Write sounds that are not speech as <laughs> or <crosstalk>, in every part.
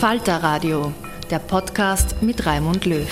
Falter Radio, der Podcast mit Raimund Löw.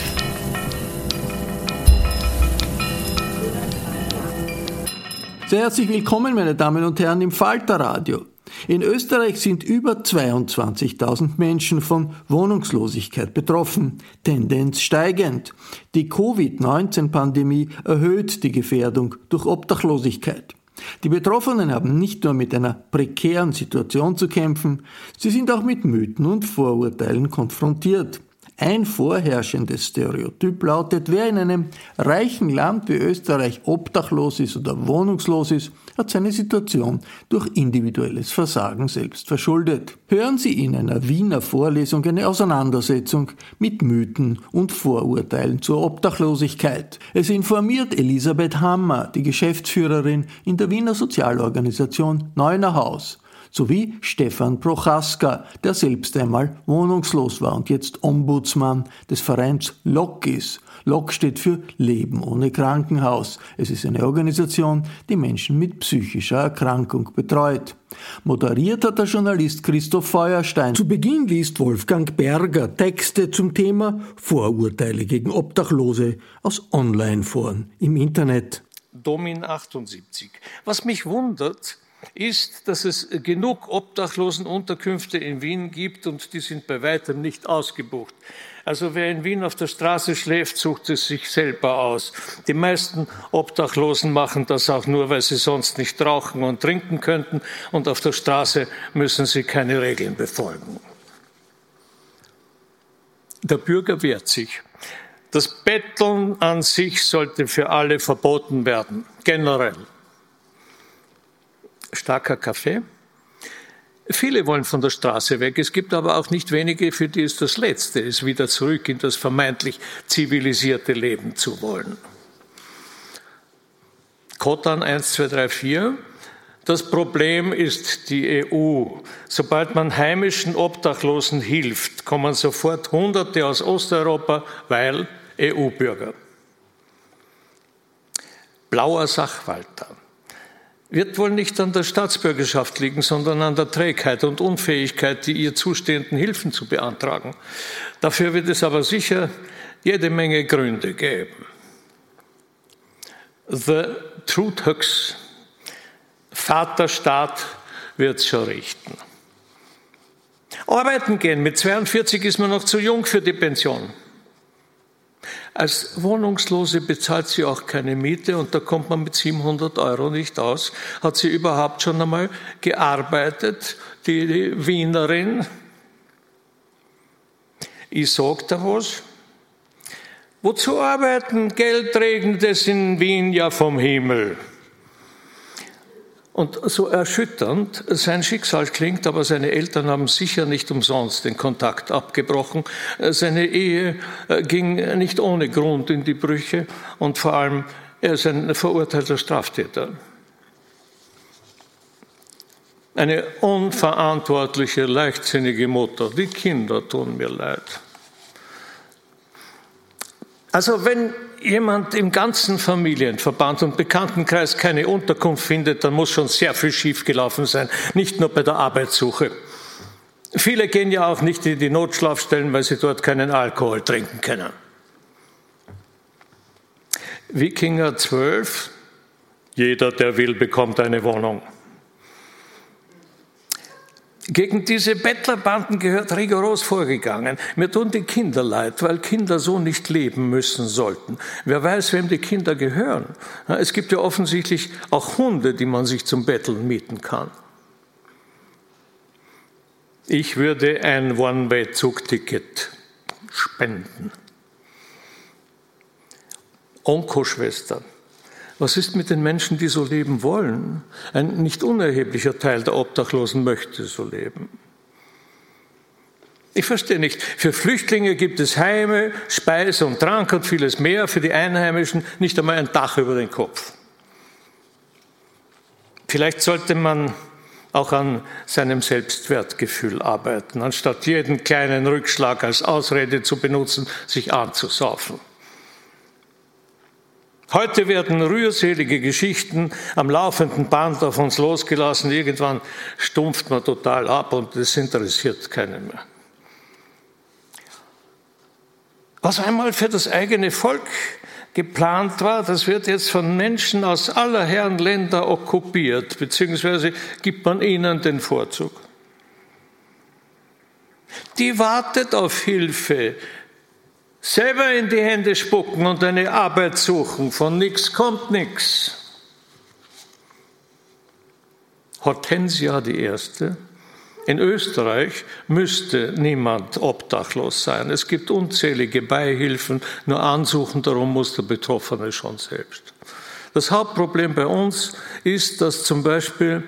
Sehr herzlich willkommen, meine Damen und Herren, im Falter Radio. In Österreich sind über 22.000 Menschen von Wohnungslosigkeit betroffen, Tendenz steigend. Die Covid-19-Pandemie erhöht die Gefährdung durch Obdachlosigkeit. Die Betroffenen haben nicht nur mit einer prekären Situation zu kämpfen, sie sind auch mit Mythen und Vorurteilen konfrontiert. Ein vorherrschendes Stereotyp lautet, wer in einem reichen Land wie Österreich obdachlos ist oder wohnungslos ist, hat seine Situation durch individuelles Versagen selbst verschuldet. Hören Sie in einer Wiener Vorlesung eine Auseinandersetzung mit Mythen und Vorurteilen zur Obdachlosigkeit. Es informiert Elisabeth Hammer, die Geschäftsführerin in der Wiener Sozialorganisation Neuner Haus sowie Stefan Prochaska, der selbst einmal wohnungslos war und jetzt Ombudsmann des Vereins LOK ist. LOK steht für Leben ohne Krankenhaus. Es ist eine Organisation, die Menschen mit psychischer Erkrankung betreut. Moderiert hat der Journalist Christoph Feuerstein. Zu Beginn liest Wolfgang Berger Texte zum Thema Vorurteile gegen Obdachlose aus Online-Foren im Internet. Domin 78. Was mich wundert, ist, dass es genug Obdachlosenunterkünfte in Wien gibt und die sind bei weitem nicht ausgebucht. Also wer in Wien auf der Straße schläft, sucht es sich selber aus. Die meisten Obdachlosen machen das auch nur, weil sie sonst nicht rauchen und trinken könnten und auf der Straße müssen sie keine Regeln befolgen. Der Bürger wehrt sich. Das Betteln an sich sollte für alle verboten werden, generell starker Kaffee. Viele wollen von der Straße weg. Es gibt aber auch nicht wenige, für die es das Letzte ist, wieder zurück in das vermeintlich zivilisierte Leben zu wollen. Kotan 1, 2, 3, 4. Das Problem ist die EU. Sobald man heimischen Obdachlosen hilft, kommen sofort Hunderte aus Osteuropa, weil EU-Bürger. Blauer Sachwalter wird wohl nicht an der Staatsbürgerschaft liegen, sondern an der Trägheit und Unfähigkeit, die ihr zustehenden Hilfen zu beantragen. Dafür wird es aber sicher jede Menge Gründe geben. The Truth Höchst, Vaterstaat wird schon richten. Arbeiten gehen, mit 42 ist man noch zu jung für die Pension. Als Wohnungslose bezahlt sie auch keine Miete und da kommt man mit 700 Euro nicht aus. Hat sie überhaupt schon einmal gearbeitet, die Wienerin? Ich sag da was. Wozu arbeiten? Geld regnet es in Wien ja vom Himmel. Und so erschütternd sein Schicksal klingt, aber seine Eltern haben sicher nicht umsonst den Kontakt abgebrochen. Seine Ehe äh, ging nicht ohne Grund in die Brüche und vor allem er ist ein verurteilter Straftäter. Eine unverantwortliche, leichtsinnige Mutter. Die Kinder tun mir leid. Also wenn jemand im ganzen Familienverband und Bekanntenkreis keine Unterkunft findet, dann muss schon sehr viel schiefgelaufen sein, nicht nur bei der Arbeitssuche. Viele gehen ja auch nicht in die Notschlafstellen, weil sie dort keinen Alkohol trinken können. Wikinger 12, jeder, der will, bekommt eine Wohnung. Gegen diese Bettlerbanden gehört rigoros vorgegangen. Mir tun die Kinder leid, weil Kinder so nicht leben müssen sollten. Wer weiß, wem die Kinder gehören. Es gibt ja offensichtlich auch Hunde, die man sich zum Betteln mieten kann. Ich würde ein One-Way-Zugticket spenden. Onkoschwestern, was ist mit den Menschen, die so leben wollen? Ein nicht unerheblicher Teil der Obdachlosen möchte so leben. Ich verstehe nicht. Für Flüchtlinge gibt es Heime, Speise und Trank und vieles mehr. Für die Einheimischen nicht einmal ein Dach über den Kopf. Vielleicht sollte man auch an seinem Selbstwertgefühl arbeiten, anstatt jeden kleinen Rückschlag als Ausrede zu benutzen, sich anzusaufen. Heute werden rührselige Geschichten am laufenden Band auf uns losgelassen. Irgendwann stumpft man total ab und es interessiert keinen mehr. Was einmal für das eigene Volk geplant war, das wird jetzt von Menschen aus aller Herren Länder okkupiert, beziehungsweise gibt man ihnen den Vorzug. Die wartet auf Hilfe, selber in die Hände spucken und eine Arbeit suchen. Von nichts kommt nichts. Hortensia die Erste. In Österreich müsste niemand obdachlos sein. Es gibt unzählige Beihilfen, nur ansuchen, darum muss der Betroffene schon selbst. Das Hauptproblem bei uns ist, dass zum Beispiel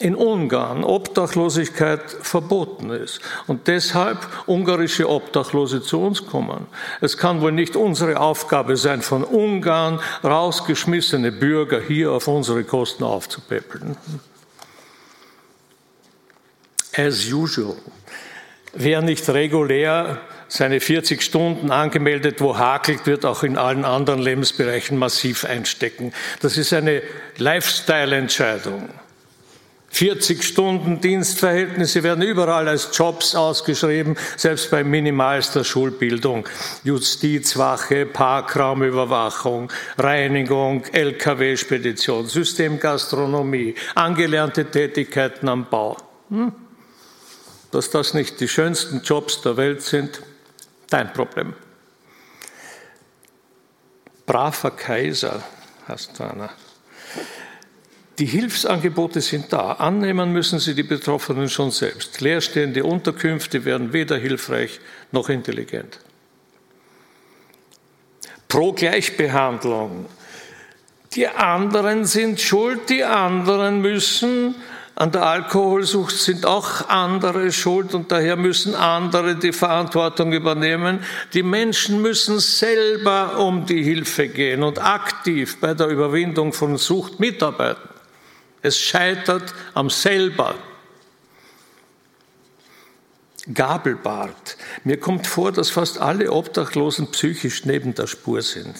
in Ungarn Obdachlosigkeit verboten ist und deshalb ungarische Obdachlose zu uns kommen. Es kann wohl nicht unsere Aufgabe sein, von Ungarn rausgeschmissene Bürger hier auf unsere Kosten aufzupäppeln. As usual. Wer nicht regulär seine 40 Stunden angemeldet, wo hakelt, wird auch in allen anderen Lebensbereichen massiv einstecken. Das ist eine Lifestyle-Entscheidung. 40 Stunden Dienstverhältnisse werden überall als Jobs ausgeschrieben, selbst bei minimalster Schulbildung. Justizwache, Parkraumüberwachung, Reinigung, Lkw-Spedition, Systemgastronomie, angelernte Tätigkeiten am Bau. Hm? Dass das nicht die schönsten Jobs der Welt sind, dein Problem. Braver Kaiser, hast du einer. Die Hilfsangebote sind da. Annehmen müssen sie die Betroffenen schon selbst. Leerstehende Unterkünfte werden weder hilfreich noch intelligent. Pro Gleichbehandlung. Die anderen sind schuld, die anderen müssen. An der Alkoholsucht sind auch andere schuld und daher müssen andere die Verantwortung übernehmen. Die Menschen müssen selber um die Hilfe gehen und aktiv bei der Überwindung von Sucht mitarbeiten. Es scheitert am selber. Gabelbart. Mir kommt vor, dass fast alle Obdachlosen psychisch neben der Spur sind.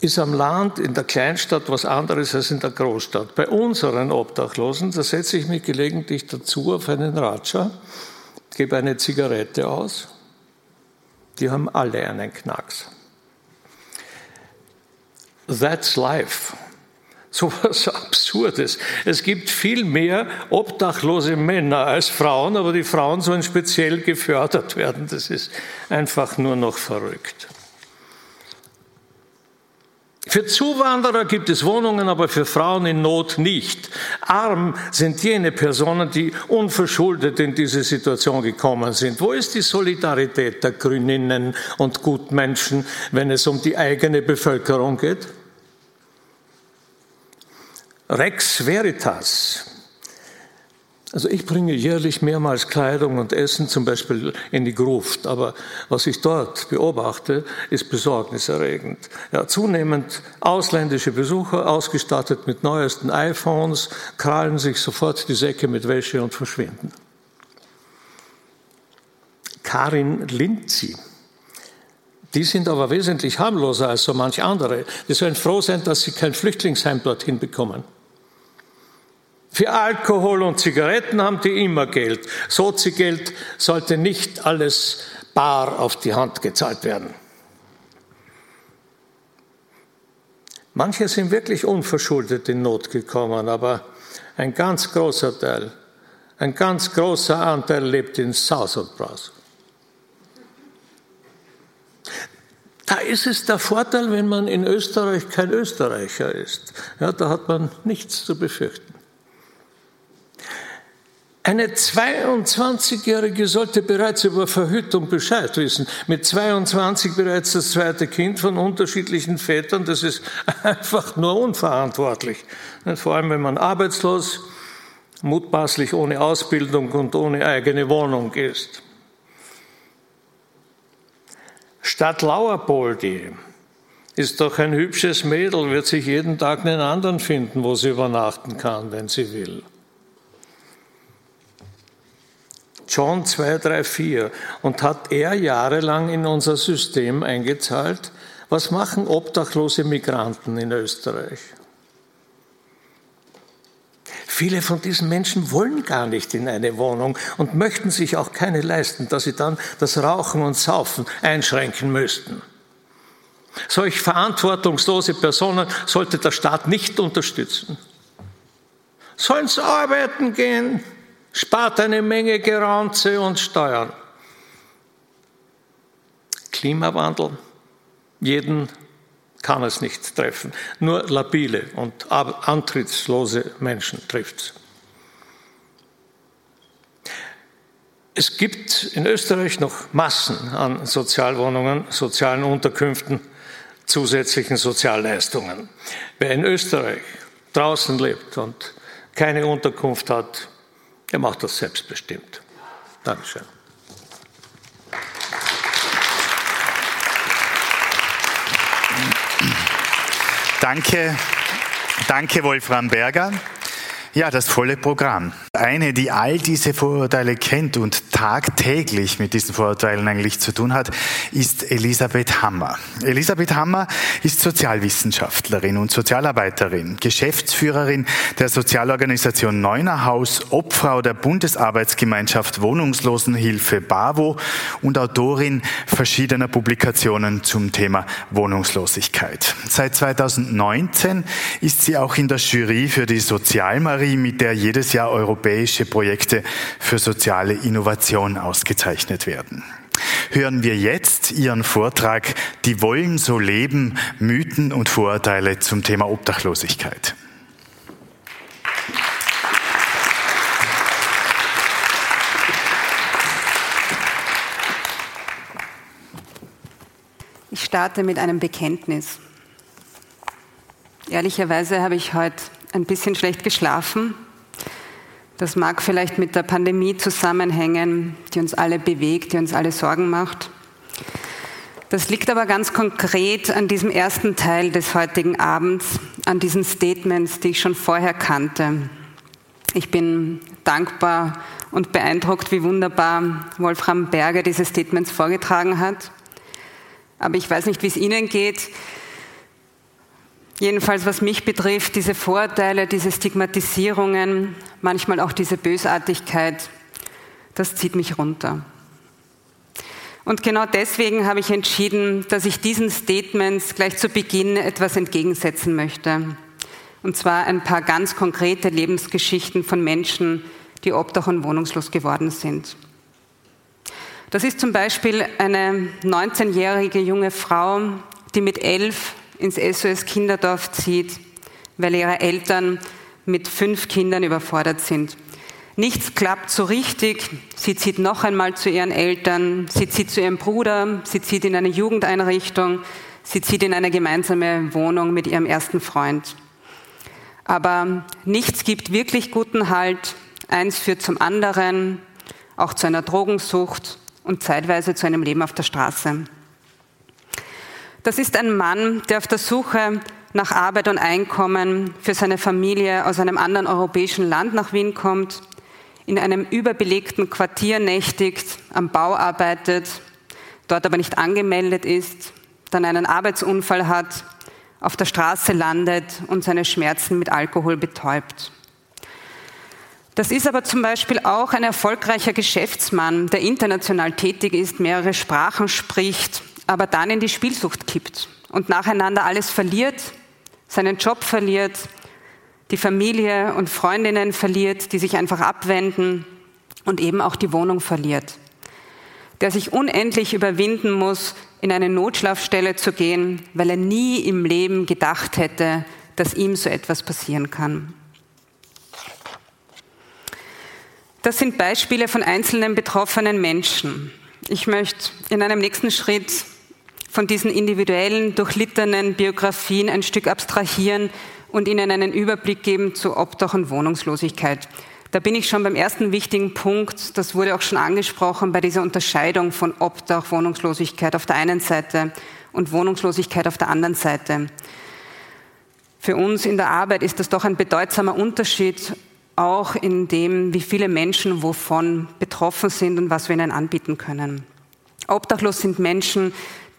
Ist am Land, in der Kleinstadt was anderes als in der Großstadt. Bei unseren Obdachlosen, da setze ich mich gelegentlich dazu auf einen Ratscher, gebe eine Zigarette aus. Die haben alle einen Knacks. That's life So was Absurdes. Es gibt viel mehr obdachlose Männer als Frauen, aber die Frauen sollen speziell gefördert werden. Das ist einfach nur noch verrückt. Für Zuwanderer gibt es Wohnungen, aber für Frauen in Not nicht. Arm sind jene Personen, die unverschuldet in diese Situation gekommen sind. Wo ist die Solidarität der Grüninnen und Gutmenschen, wenn es um die eigene Bevölkerung geht? Rex Veritas, also ich bringe jährlich mehrmals Kleidung und Essen zum Beispiel in die Gruft, aber was ich dort beobachte, ist besorgniserregend. Ja, zunehmend ausländische Besucher, ausgestattet mit neuesten iPhones, krallen sich sofort die Säcke mit Wäsche und verschwinden. Karin Linzi. Die sind aber wesentlich harmloser als so manch andere. Die sollen froh sein, dass sie kein Flüchtlingsheim dorthin bekommen. Für Alkohol und Zigaretten haben die immer Geld. Sozi-Geld sollte nicht alles bar auf die Hand gezahlt werden. Manche sind wirklich unverschuldet in Not gekommen, aber ein ganz großer Teil, ein ganz großer Anteil lebt in Saus und Braus. Da ist es der Vorteil, wenn man in Österreich kein Österreicher ist. Ja, da hat man nichts zu befürchten. Eine 22-Jährige sollte bereits über Verhütung Bescheid wissen. Mit 22 bereits das zweite Kind von unterschiedlichen Vätern, das ist <laughs> einfach nur unverantwortlich. Vor allem, wenn man arbeitslos, mutmaßlich ohne Ausbildung und ohne eigene Wohnung ist. Stadt Lauerpoldi ist doch ein hübsches Mädel, wird sich jeden Tag einen anderen finden, wo sie übernachten kann, wenn sie will. John 234. Und hat er jahrelang in unser System eingezahlt? Was machen obdachlose Migranten in Österreich? Viele von diesen Menschen wollen gar nicht in eine Wohnung und möchten sich auch keine leisten, dass sie dann das Rauchen und Saufen einschränken müssten. Solch verantwortungslose Personen sollte der Staat nicht unterstützen. Sollen sie arbeiten gehen? Spart eine Menge Geranze und Steuern. Klimawandel, jeden kann es nicht treffen. Nur labile und antrittslose Menschen trifft es. Es gibt in Österreich noch Massen an Sozialwohnungen, sozialen Unterkünften, zusätzlichen Sozialleistungen. Wer in Österreich draußen lebt und keine Unterkunft hat, er macht das selbstbestimmt. Dankeschön. Danke, danke Wolfram Berger. Ja, das volle Programm. Eine, die all diese Vorurteile kennt und tagtäglich mit diesen Vorurteilen eigentlich zu tun hat, ist Elisabeth Hammer. Elisabeth Hammer ist Sozialwissenschaftlerin und Sozialarbeiterin, Geschäftsführerin der Sozialorganisation Neunerhaus, Obfrau der Bundesarbeitsgemeinschaft Wohnungslosenhilfe BAWO und Autorin verschiedener Publikationen zum Thema Wohnungslosigkeit. Seit 2019 ist sie auch in der Jury für die Sozialmarie mit der jedes Jahr europäische Projekte für soziale Innovation ausgezeichnet werden. Hören wir jetzt Ihren Vortrag Die wollen so leben, Mythen und Vorurteile zum Thema Obdachlosigkeit. Ich starte mit einem Bekenntnis. Ehrlicherweise habe ich heute ein bisschen schlecht geschlafen. Das mag vielleicht mit der Pandemie zusammenhängen, die uns alle bewegt, die uns alle Sorgen macht. Das liegt aber ganz konkret an diesem ersten Teil des heutigen Abends, an diesen Statements, die ich schon vorher kannte. Ich bin dankbar und beeindruckt, wie wunderbar Wolfram Berger diese Statements vorgetragen hat. Aber ich weiß nicht, wie es Ihnen geht. Jedenfalls, was mich betrifft, diese Vorurteile, diese Stigmatisierungen, manchmal auch diese Bösartigkeit, das zieht mich runter. Und genau deswegen habe ich entschieden, dass ich diesen Statements gleich zu Beginn etwas entgegensetzen möchte. Und zwar ein paar ganz konkrete Lebensgeschichten von Menschen, die obdach und wohnungslos geworden sind. Das ist zum Beispiel eine 19-jährige junge Frau, die mit elf ins SOS Kinderdorf zieht, weil ihre Eltern mit fünf Kindern überfordert sind. Nichts klappt so richtig. Sie zieht noch einmal zu ihren Eltern, sie zieht zu ihrem Bruder, sie zieht in eine Jugendeinrichtung, sie zieht in eine gemeinsame Wohnung mit ihrem ersten Freund. Aber nichts gibt wirklich guten Halt. Eins führt zum anderen, auch zu einer Drogensucht und zeitweise zu einem Leben auf der Straße. Das ist ein Mann, der auf der Suche nach Arbeit und Einkommen für seine Familie aus einem anderen europäischen Land nach Wien kommt, in einem überbelegten Quartier nächtigt, am Bau arbeitet, dort aber nicht angemeldet ist, dann einen Arbeitsunfall hat auf der Straße landet und seine Schmerzen mit Alkohol betäubt. Das ist aber zum Beispiel auch ein erfolgreicher Geschäftsmann, der international tätig ist, mehrere Sprachen spricht, aber dann in die Spielsucht kippt und nacheinander alles verliert, seinen Job verliert, die Familie und Freundinnen verliert, die sich einfach abwenden und eben auch die Wohnung verliert. Der sich unendlich überwinden muss, in eine Notschlafstelle zu gehen, weil er nie im Leben gedacht hätte, dass ihm so etwas passieren kann. Das sind Beispiele von einzelnen betroffenen Menschen. Ich möchte in einem nächsten Schritt von diesen individuellen, durchlittenen Biografien ein Stück abstrahieren und Ihnen einen Überblick geben zu Obdach und Wohnungslosigkeit. Da bin ich schon beim ersten wichtigen Punkt, das wurde auch schon angesprochen, bei dieser Unterscheidung von Obdach, Wohnungslosigkeit auf der einen Seite und Wohnungslosigkeit auf der anderen Seite. Für uns in der Arbeit ist das doch ein bedeutsamer Unterschied, auch in dem, wie viele Menschen wovon betroffen sind und was wir ihnen anbieten können. Obdachlos sind Menschen,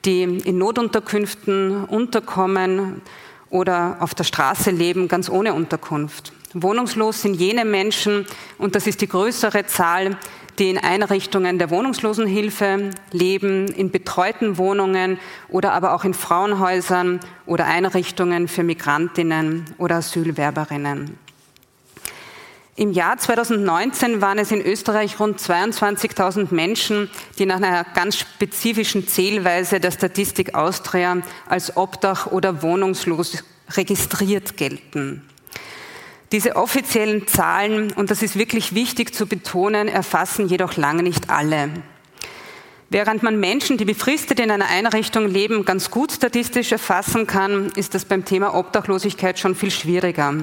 die in Notunterkünften unterkommen oder auf der Straße leben, ganz ohne Unterkunft. Wohnungslos sind jene Menschen, und das ist die größere Zahl, die in Einrichtungen der Wohnungslosenhilfe leben, in betreuten Wohnungen oder aber auch in Frauenhäusern oder Einrichtungen für Migrantinnen oder Asylwerberinnen. Im Jahr 2019 waren es in Österreich rund 22.000 Menschen, die nach einer ganz spezifischen Zählweise der Statistik Austria als obdach oder wohnungslos registriert gelten. Diese offiziellen Zahlen, und das ist wirklich wichtig zu betonen, erfassen jedoch lange nicht alle. Während man Menschen, die befristet in einer Einrichtung leben, ganz gut statistisch erfassen kann, ist das beim Thema Obdachlosigkeit schon viel schwieriger.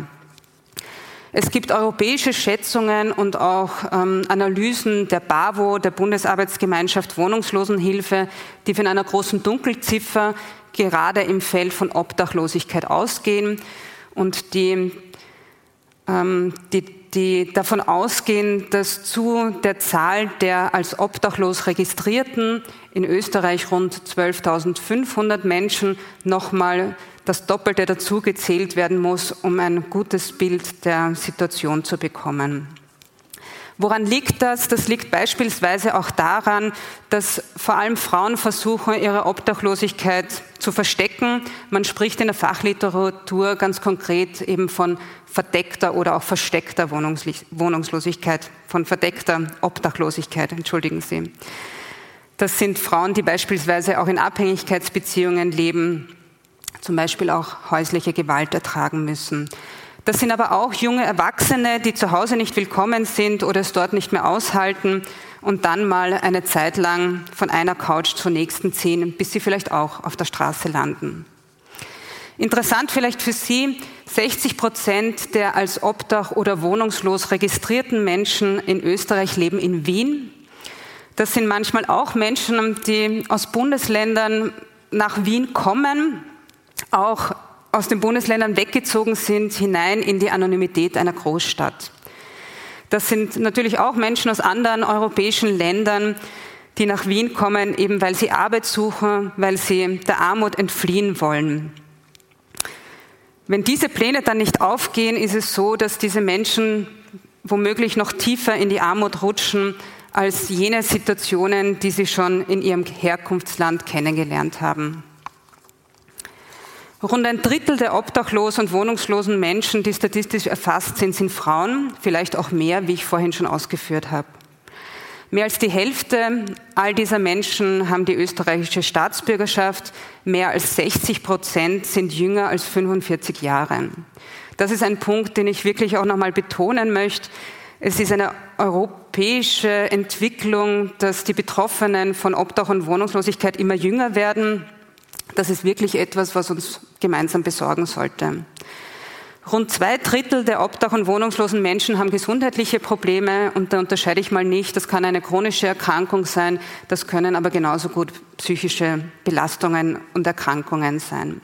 Es gibt europäische Schätzungen und auch ähm, Analysen der BAWO, der Bundesarbeitsgemeinschaft Wohnungslosenhilfe, die von einer großen Dunkelziffer gerade im Feld von Obdachlosigkeit ausgehen und die ähm, die, die davon ausgehen, dass zu der Zahl der als obdachlos registrierten in Österreich rund 12.500 Menschen nochmal das Doppelte dazu gezählt werden muss, um ein gutes Bild der Situation zu bekommen. Woran liegt das? Das liegt beispielsweise auch daran, dass vor allem Frauen versuchen, ihre Obdachlosigkeit zu verstecken. Man spricht in der Fachliteratur ganz konkret eben von verdeckter oder auch versteckter Wohnungslosigkeit, von verdeckter Obdachlosigkeit, entschuldigen Sie. Das sind Frauen, die beispielsweise auch in Abhängigkeitsbeziehungen leben, zum Beispiel auch häusliche Gewalt ertragen müssen. Das sind aber auch junge Erwachsene, die zu Hause nicht willkommen sind oder es dort nicht mehr aushalten und dann mal eine Zeit lang von einer Couch zur nächsten ziehen, bis sie vielleicht auch auf der Straße landen. Interessant vielleicht für Sie, 60 Prozent der als Obdach oder wohnungslos registrierten Menschen in Österreich leben in Wien. Das sind manchmal auch Menschen, die aus Bundesländern nach Wien kommen, auch aus den Bundesländern weggezogen sind, hinein in die Anonymität einer Großstadt. Das sind natürlich auch Menschen aus anderen europäischen Ländern, die nach Wien kommen, eben weil sie Arbeit suchen, weil sie der Armut entfliehen wollen. Wenn diese Pläne dann nicht aufgehen, ist es so, dass diese Menschen womöglich noch tiefer in die Armut rutschen als jene Situationen, die sie schon in ihrem Herkunftsland kennengelernt haben. Rund ein Drittel der obdachlosen und wohnungslosen Menschen, die statistisch erfasst sind, sind Frauen, vielleicht auch mehr, wie ich vorhin schon ausgeführt habe. Mehr als die Hälfte all dieser Menschen haben die österreichische Staatsbürgerschaft. Mehr als 60 Prozent sind jünger als 45 Jahre. Das ist ein Punkt, den ich wirklich auch nochmal betonen möchte. Es ist eine europäische Entwicklung, dass die Betroffenen von Obdach und Wohnungslosigkeit immer jünger werden. Das ist wirklich etwas, was uns gemeinsam besorgen sollte. Rund zwei Drittel der obdach- und wohnungslosen Menschen haben gesundheitliche Probleme und da unterscheide ich mal nicht. Das kann eine chronische Erkrankung sein, das können aber genauso gut psychische Belastungen und Erkrankungen sein.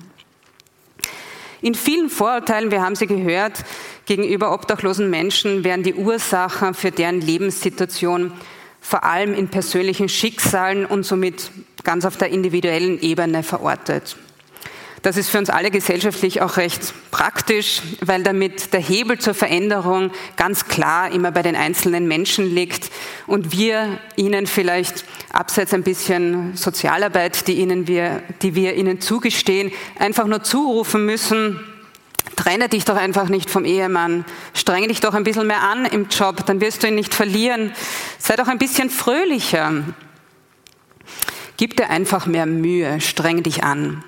In vielen Vorurteilen, wir haben sie gehört, gegenüber obdachlosen Menschen werden die Ursachen für deren Lebenssituation vor allem in persönlichen Schicksalen und somit ganz auf der individuellen Ebene verortet. Das ist für uns alle gesellschaftlich auch recht praktisch, weil damit der Hebel zur Veränderung ganz klar immer bei den einzelnen Menschen liegt und wir ihnen vielleicht abseits ein bisschen Sozialarbeit, die, ihnen wir, die wir ihnen zugestehen, einfach nur zurufen müssen, trenne dich doch einfach nicht vom Ehemann, strenge dich doch ein bisschen mehr an im Job, dann wirst du ihn nicht verlieren, sei doch ein bisschen fröhlicher, gib dir einfach mehr Mühe, streng dich an.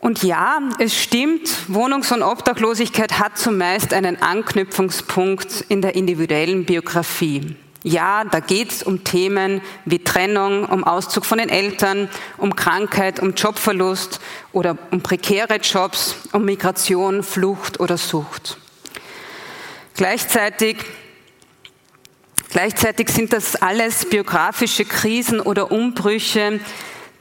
Und ja, es stimmt, Wohnungs- und Obdachlosigkeit hat zumeist einen Anknüpfungspunkt in der individuellen Biografie. Ja, da geht es um Themen wie Trennung, um Auszug von den Eltern, um Krankheit, um Jobverlust oder um prekäre Jobs, um Migration, Flucht oder Sucht. Gleichzeitig, gleichzeitig sind das alles biografische Krisen oder Umbrüche,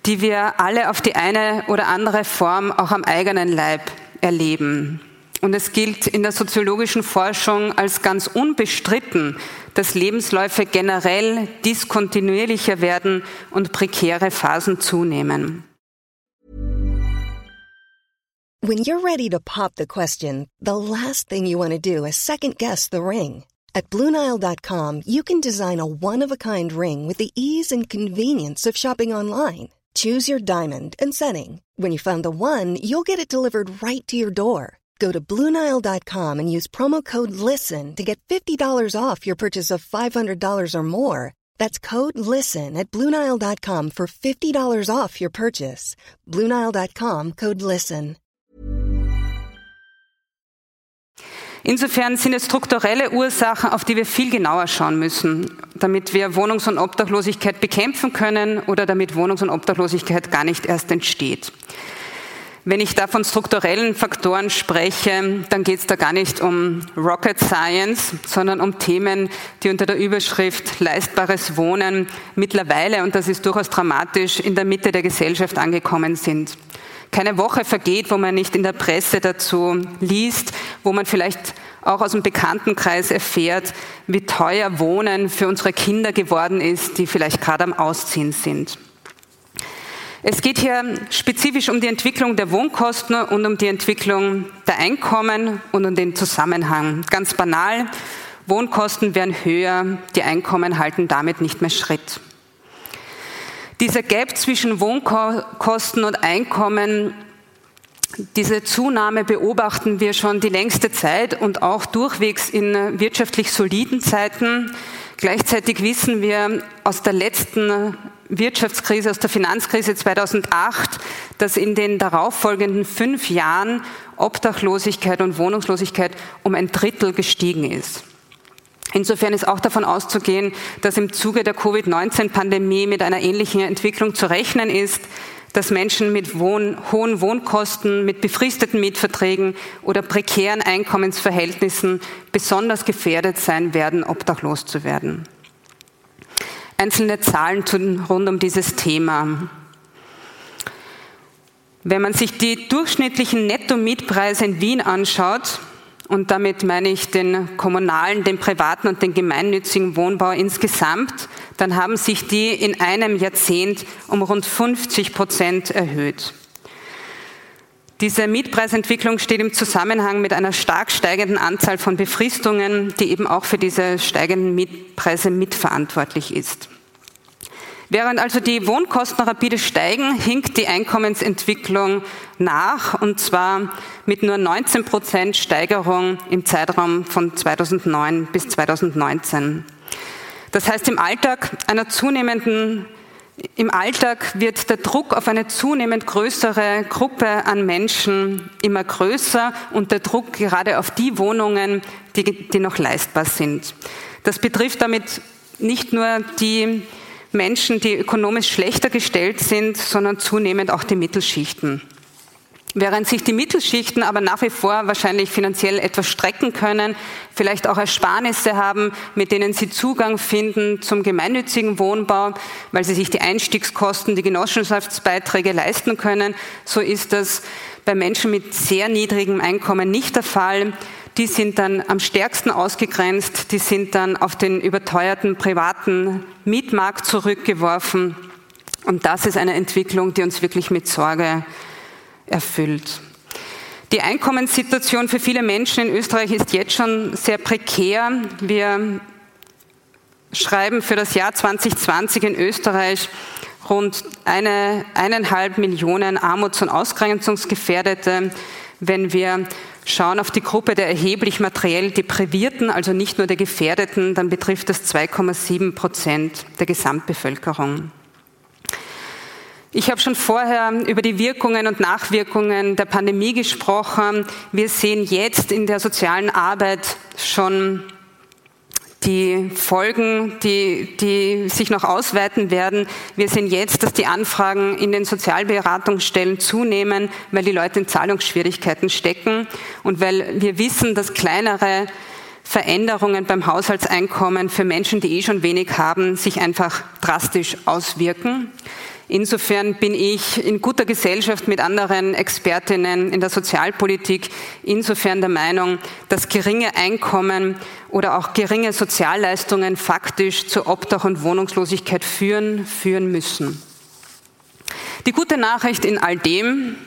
die wir alle auf die eine oder andere Form auch am eigenen Leib erleben. Und es gilt in der soziologischen Forschung als ganz unbestritten, dass Lebensläufe generell diskontinuierlicher werden und prekäre Phasen zunehmen. When you're ready to pop the question, the last thing you want to do is second guess the ring. At BlueNile.com you can design a one-of-a-kind ring with the ease and convenience of shopping online. Choose your diamond and setting. When you find the one, you'll get it delivered right to your door. Go to Bluenile.com and use promo code LISTEN to get $50 off your purchase of $500 or more. That's code LISTEN at Bluenile.com for $50 off your purchase. Bluenile.com code LISTEN. Insofern sind es strukturelle Ursachen, auf die wir viel genauer schauen müssen, damit wir Wohnungs- und Obdachlosigkeit bekämpfen können oder damit Wohnungs- und Obdachlosigkeit gar nicht erst entsteht. Wenn ich da von strukturellen Faktoren spreche, dann geht es da gar nicht um Rocket Science, sondern um Themen, die unter der Überschrift leistbares Wohnen mittlerweile, und das ist durchaus dramatisch, in der Mitte der Gesellschaft angekommen sind. Keine Woche vergeht, wo man nicht in der Presse dazu liest, wo man vielleicht auch aus dem Bekanntenkreis erfährt, wie teuer Wohnen für unsere Kinder geworden ist, die vielleicht gerade am Ausziehen sind. Es geht hier spezifisch um die Entwicklung der Wohnkosten und um die Entwicklung der Einkommen und um den Zusammenhang. Ganz banal, Wohnkosten werden höher, die Einkommen halten damit nicht mehr Schritt. Dieser Gap zwischen Wohnkosten und Einkommen, diese Zunahme beobachten wir schon die längste Zeit und auch durchwegs in wirtschaftlich soliden Zeiten. Gleichzeitig wissen wir aus der letzten Wirtschaftskrise, aus der Finanzkrise 2008, dass in den darauffolgenden fünf Jahren Obdachlosigkeit und Wohnungslosigkeit um ein Drittel gestiegen ist. Insofern ist auch davon auszugehen, dass im Zuge der Covid-19-Pandemie mit einer ähnlichen Entwicklung zu rechnen ist, dass Menschen mit Wohn hohen Wohnkosten, mit befristeten Mietverträgen oder prekären Einkommensverhältnissen besonders gefährdet sein werden, obdachlos zu werden. Einzelne Zahlen rund um dieses Thema. Wenn man sich die durchschnittlichen Netto-Mietpreise in Wien anschaut, und damit meine ich den kommunalen, den privaten und den gemeinnützigen Wohnbau insgesamt, dann haben sich die in einem Jahrzehnt um rund 50 Prozent erhöht. Diese Mietpreisentwicklung steht im Zusammenhang mit einer stark steigenden Anzahl von Befristungen, die eben auch für diese steigenden Mietpreise mitverantwortlich ist. Während also die Wohnkosten rapide steigen, hinkt die Einkommensentwicklung nach, und zwar mit nur 19 Prozent Steigerung im Zeitraum von 2009 bis 2019. Das heißt, im Alltag einer zunehmenden im Alltag wird der Druck auf eine zunehmend größere Gruppe an Menschen immer größer und der Druck gerade auf die Wohnungen, die, die noch leistbar sind. Das betrifft damit nicht nur die Menschen, die ökonomisch schlechter gestellt sind, sondern zunehmend auch die Mittelschichten. Während sich die Mittelschichten aber nach wie vor wahrscheinlich finanziell etwas strecken können, vielleicht auch Ersparnisse haben, mit denen sie Zugang finden zum gemeinnützigen Wohnbau, weil sie sich die Einstiegskosten, die Genossenschaftsbeiträge leisten können, so ist das bei Menschen mit sehr niedrigem Einkommen nicht der Fall. Die sind dann am stärksten ausgegrenzt, die sind dann auf den überteuerten privaten Mietmarkt zurückgeworfen. Und das ist eine Entwicklung, die uns wirklich mit Sorge erfüllt. Die Einkommenssituation für viele Menschen in Österreich ist jetzt schon sehr prekär. Wir schreiben für das Jahr 2020 in Österreich rund eine, eineinhalb Millionen Armuts- und Ausgrenzungsgefährdete. Wenn wir schauen auf die Gruppe der erheblich materiell Deprivierten, also nicht nur der Gefährdeten, dann betrifft das 2,7 Prozent der Gesamtbevölkerung. Ich habe schon vorher über die Wirkungen und Nachwirkungen der Pandemie gesprochen. Wir sehen jetzt in der sozialen Arbeit schon die Folgen, die, die sich noch ausweiten werden. Wir sehen jetzt, dass die Anfragen in den Sozialberatungsstellen zunehmen, weil die Leute in Zahlungsschwierigkeiten stecken und weil wir wissen, dass kleinere Veränderungen beim Haushaltseinkommen für Menschen, die eh schon wenig haben, sich einfach drastisch auswirken. Insofern bin ich in guter Gesellschaft mit anderen Expertinnen in der Sozialpolitik insofern der Meinung, dass geringe Einkommen oder auch geringe Sozialleistungen faktisch zu Obdach und Wohnungslosigkeit führen, führen müssen. Die gute Nachricht in all dem,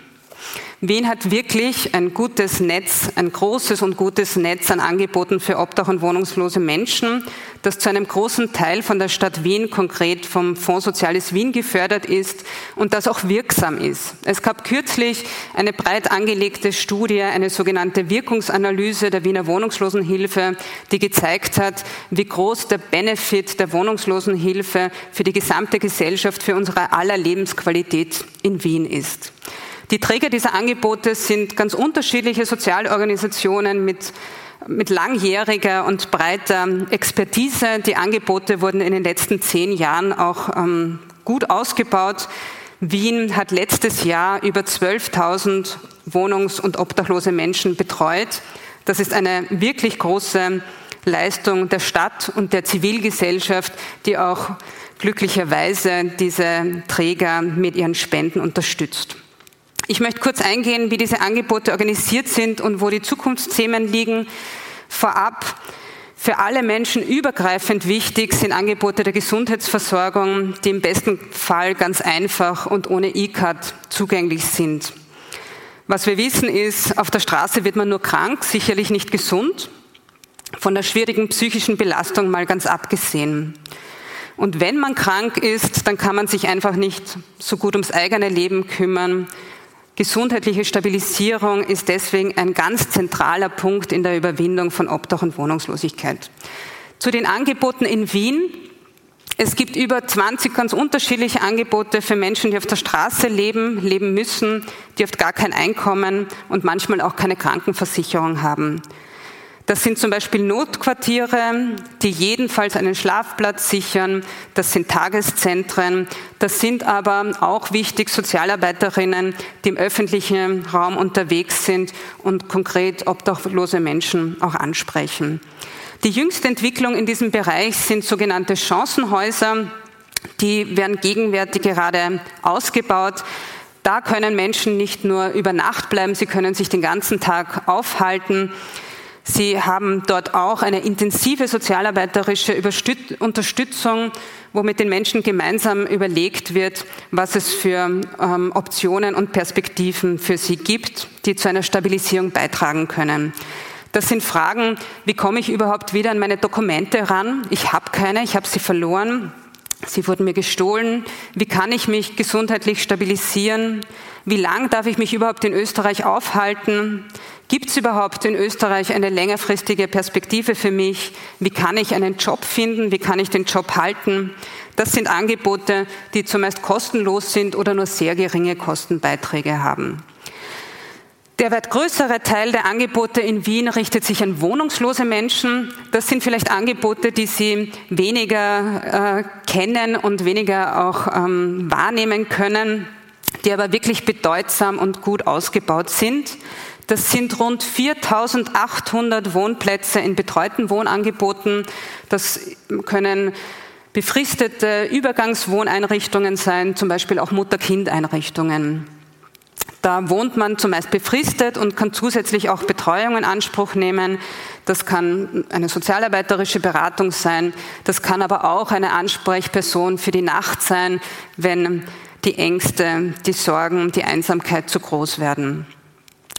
Wien hat wirklich ein gutes Netz, ein großes und gutes Netz an Angeboten für obdach- und wohnungslose Menschen, das zu einem großen Teil von der Stadt Wien, konkret vom Fonds Soziales Wien gefördert ist und das auch wirksam ist. Es gab kürzlich eine breit angelegte Studie, eine sogenannte Wirkungsanalyse der Wiener Wohnungslosenhilfe, die gezeigt hat, wie groß der Benefit der Wohnungslosenhilfe für die gesamte Gesellschaft, für unsere aller Lebensqualität in Wien ist. Die Träger dieser Angebote sind ganz unterschiedliche Sozialorganisationen mit mit langjähriger und breiter Expertise. Die Angebote wurden in den letzten zehn Jahren auch ähm, gut ausgebaut. Wien hat letztes Jahr über 12.000 wohnungs- und obdachlose Menschen betreut. Das ist eine wirklich große Leistung der Stadt und der Zivilgesellschaft, die auch glücklicherweise diese Träger mit ihren Spenden unterstützt. Ich möchte kurz eingehen, wie diese Angebote organisiert sind und wo die Zukunftsthemen liegen. Vorab, für alle Menschen übergreifend wichtig sind Angebote der Gesundheitsversorgung, die im besten Fall ganz einfach und ohne E-Card zugänglich sind. Was wir wissen ist, auf der Straße wird man nur krank, sicherlich nicht gesund, von der schwierigen psychischen Belastung mal ganz abgesehen. Und wenn man krank ist, dann kann man sich einfach nicht so gut ums eigene Leben kümmern Gesundheitliche Stabilisierung ist deswegen ein ganz zentraler Punkt in der Überwindung von Obdach und Wohnungslosigkeit. Zu den Angeboten in Wien. Es gibt über 20 ganz unterschiedliche Angebote für Menschen, die auf der Straße leben, leben müssen, die oft gar kein Einkommen und manchmal auch keine Krankenversicherung haben. Das sind zum Beispiel Notquartiere, die jedenfalls einen Schlafplatz sichern. Das sind Tageszentren. Das sind aber auch wichtig Sozialarbeiterinnen, die im öffentlichen Raum unterwegs sind und konkret obdachlose Menschen auch ansprechen. Die jüngste Entwicklung in diesem Bereich sind sogenannte Chancenhäuser. Die werden gegenwärtig gerade ausgebaut. Da können Menschen nicht nur über Nacht bleiben, sie können sich den ganzen Tag aufhalten. Sie haben dort auch eine intensive sozialarbeiterische Unterstützung, wo mit den Menschen gemeinsam überlegt wird, was es für ähm, Optionen und Perspektiven für sie gibt, die zu einer Stabilisierung beitragen können. Das sind Fragen, wie komme ich überhaupt wieder an meine Dokumente ran? Ich habe keine, ich habe sie verloren. Sie wurden mir gestohlen. Wie kann ich mich gesundheitlich stabilisieren? Wie lang darf ich mich überhaupt in Österreich aufhalten? Gibt es überhaupt in Österreich eine längerfristige Perspektive für mich? Wie kann ich einen Job finden? Wie kann ich den Job halten? Das sind Angebote, die zumeist kostenlos sind oder nur sehr geringe Kostenbeiträge haben. Der weit größere Teil der Angebote in Wien richtet sich an wohnungslose Menschen. Das sind vielleicht Angebote, die Sie weniger äh, kennen und weniger auch ähm, wahrnehmen können, die aber wirklich bedeutsam und gut ausgebaut sind. Das sind rund 4.800 Wohnplätze in betreuten Wohnangeboten. Das können befristete Übergangswohneinrichtungen sein, zum Beispiel auch Mutter-Kind-Einrichtungen. Da wohnt man zumeist befristet und kann zusätzlich auch Betreuung in Anspruch nehmen. Das kann eine sozialarbeiterische Beratung sein. Das kann aber auch eine Ansprechperson für die Nacht sein, wenn die Ängste, die Sorgen, die Einsamkeit zu groß werden.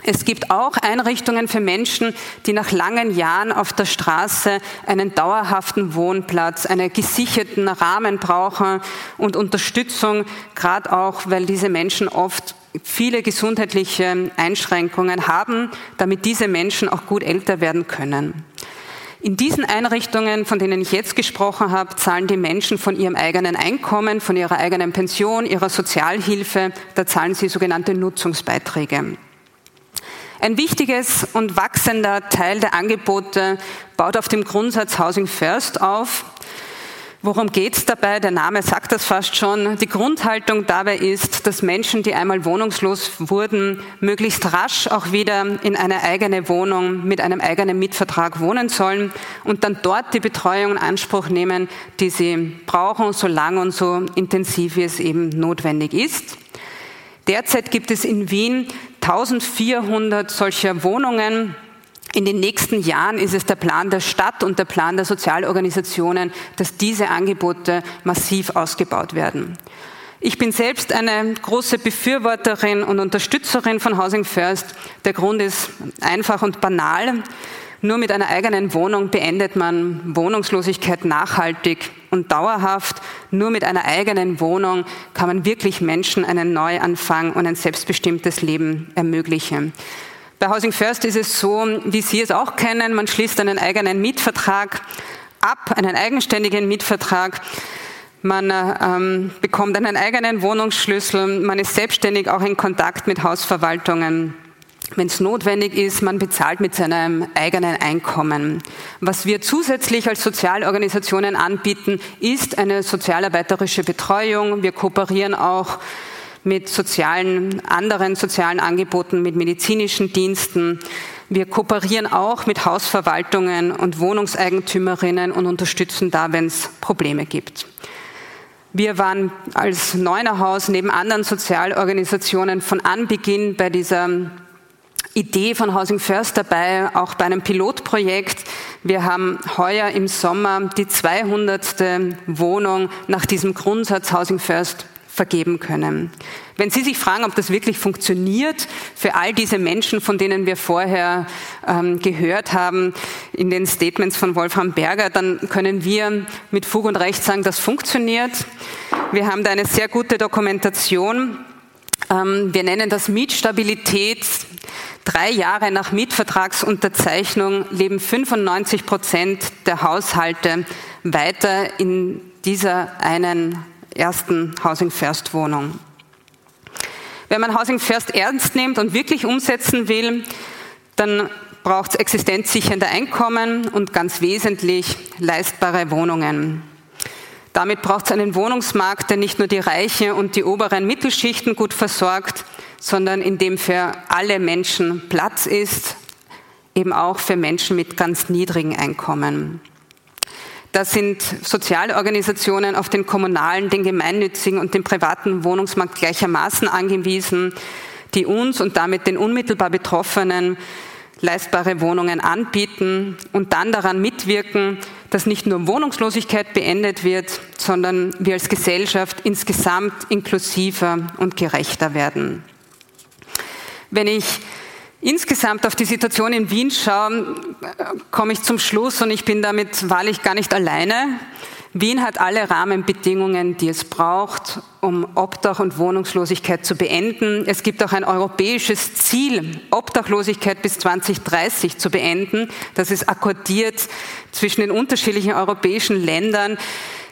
Es gibt auch Einrichtungen für Menschen, die nach langen Jahren auf der Straße einen dauerhaften Wohnplatz, einen gesicherten Rahmen brauchen und Unterstützung, gerade auch, weil diese Menschen oft viele gesundheitliche Einschränkungen haben, damit diese Menschen auch gut älter werden können. In diesen Einrichtungen, von denen ich jetzt gesprochen habe, zahlen die Menschen von ihrem eigenen Einkommen, von ihrer eigenen Pension, ihrer Sozialhilfe, da zahlen sie sogenannte Nutzungsbeiträge. Ein wichtiges und wachsender Teil der Angebote baut auf dem Grundsatz Housing First auf. Worum geht es dabei? Der Name sagt das fast schon. Die Grundhaltung dabei ist, dass Menschen, die einmal wohnungslos wurden, möglichst rasch auch wieder in eine eigene Wohnung mit einem eigenen Mietvertrag wohnen sollen und dann dort die Betreuung in Anspruch nehmen, die sie brauchen, so lang und so intensiv wie es eben notwendig ist. Derzeit gibt es in Wien 1400 solcher Wohnungen in den nächsten Jahren ist es der Plan der Stadt und der Plan der Sozialorganisationen, dass diese Angebote massiv ausgebaut werden. Ich bin selbst eine große Befürworterin und Unterstützerin von Housing First. Der Grund ist einfach und banal. Nur mit einer eigenen Wohnung beendet man Wohnungslosigkeit nachhaltig und dauerhaft. Nur mit einer eigenen Wohnung kann man wirklich Menschen einen Neuanfang und ein selbstbestimmtes Leben ermöglichen. Bei Housing First ist es so, wie Sie es auch kennen, man schließt einen eigenen Mietvertrag ab, einen eigenständigen Mietvertrag. Man ähm, bekommt einen eigenen Wohnungsschlüssel, man ist selbstständig auch in Kontakt mit Hausverwaltungen. Wenn es notwendig ist, man bezahlt mit seinem eigenen Einkommen. Was wir zusätzlich als Sozialorganisationen anbieten, ist eine sozialarbeiterische Betreuung. Wir kooperieren auch mit sozialen, anderen sozialen Angeboten, mit medizinischen Diensten. Wir kooperieren auch mit Hausverwaltungen und Wohnungseigentümerinnen und unterstützen da, wenn es Probleme gibt. Wir waren als Neunerhaus neben anderen Sozialorganisationen von Anbeginn bei dieser Idee von Housing First dabei, auch bei einem Pilotprojekt. Wir haben heuer im Sommer die 200. Wohnung nach diesem Grundsatz Housing First vergeben können. Wenn Sie sich fragen, ob das wirklich funktioniert für all diese Menschen, von denen wir vorher ähm, gehört haben in den Statements von Wolfram Berger, dann können wir mit Fug und Recht sagen, das funktioniert. Wir haben da eine sehr gute Dokumentation. Ähm, wir nennen das Mietstabilität. Drei Jahre nach Mietvertragsunterzeichnung leben 95 Prozent der Haushalte weiter in dieser einen ersten Housing First Wohnung. Wenn man Housing First ernst nimmt und wirklich umsetzen will, dann braucht es existenzsichernde Einkommen und ganz wesentlich leistbare Wohnungen. Damit braucht es einen Wohnungsmarkt, der nicht nur die Reiche und die oberen Mittelschichten gut versorgt, sondern in dem für alle Menschen Platz ist, eben auch für Menschen mit ganz niedrigen Einkommen. Da sind Sozialorganisationen auf den kommunalen, den gemeinnützigen und den privaten Wohnungsmarkt gleichermaßen angewiesen, die uns und damit den unmittelbar Betroffenen leistbare Wohnungen anbieten und dann daran mitwirken, dass nicht nur Wohnungslosigkeit beendet wird, sondern wir als Gesellschaft insgesamt inklusiver und gerechter werden. Wenn ich insgesamt auf die Situation in Wien schaue, komme ich zum Schluss und ich bin damit wahrlich gar nicht alleine. Wien hat alle Rahmenbedingungen, die es braucht, um Obdach und Wohnungslosigkeit zu beenden. Es gibt auch ein europäisches Ziel, Obdachlosigkeit bis 2030 zu beenden. Das ist akkordiert zwischen den unterschiedlichen europäischen Ländern.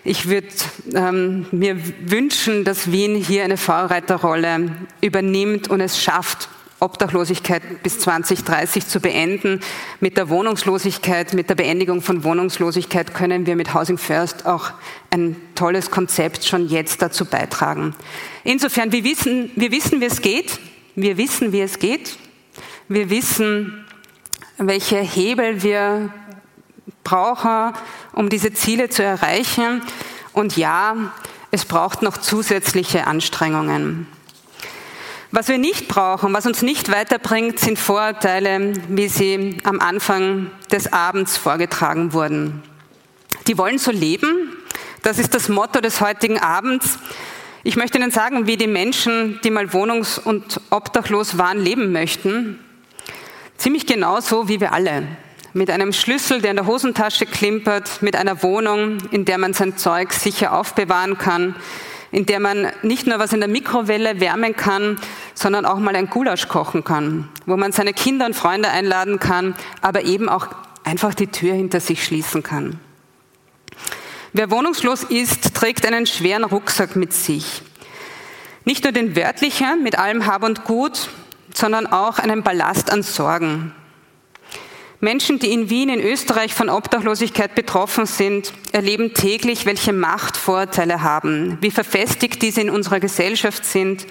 Ich würde ähm, mir wünschen, dass Wien hier eine Vorreiterrolle übernimmt und es schafft, Obdachlosigkeit bis 2030 zu beenden. Mit der Wohnungslosigkeit, mit der Beendigung von Wohnungslosigkeit können wir mit Housing First auch ein tolles Konzept schon jetzt dazu beitragen. Insofern, wir wissen, wir wissen, wie es geht. Wir wissen, wie es geht. Wir wissen, welche Hebel wir brauchen, um diese Ziele zu erreichen. Und ja, es braucht noch zusätzliche Anstrengungen. Was wir nicht brauchen, was uns nicht weiterbringt, sind Vorurteile, wie sie am Anfang des Abends vorgetragen wurden. Die wollen so leben. Das ist das Motto des heutigen Abends. Ich möchte Ihnen sagen, wie die Menschen, die mal wohnungs- und obdachlos waren, leben möchten. Ziemlich genauso wie wir alle. Mit einem Schlüssel, der in der Hosentasche klimpert, mit einer Wohnung, in der man sein Zeug sicher aufbewahren kann, in der man nicht nur was in der Mikrowelle wärmen kann, sondern auch mal ein Gulasch kochen kann, wo man seine Kinder und Freunde einladen kann, aber eben auch einfach die Tür hinter sich schließen kann. Wer wohnungslos ist, trägt einen schweren Rucksack mit sich. Nicht nur den wörtlichen mit allem Hab und Gut, sondern auch einen Ballast an Sorgen, Menschen, die in Wien, in Österreich von Obdachlosigkeit betroffen sind, erleben täglich, welche Macht Vorurteile haben, wie verfestigt diese in unserer Gesellschaft sind,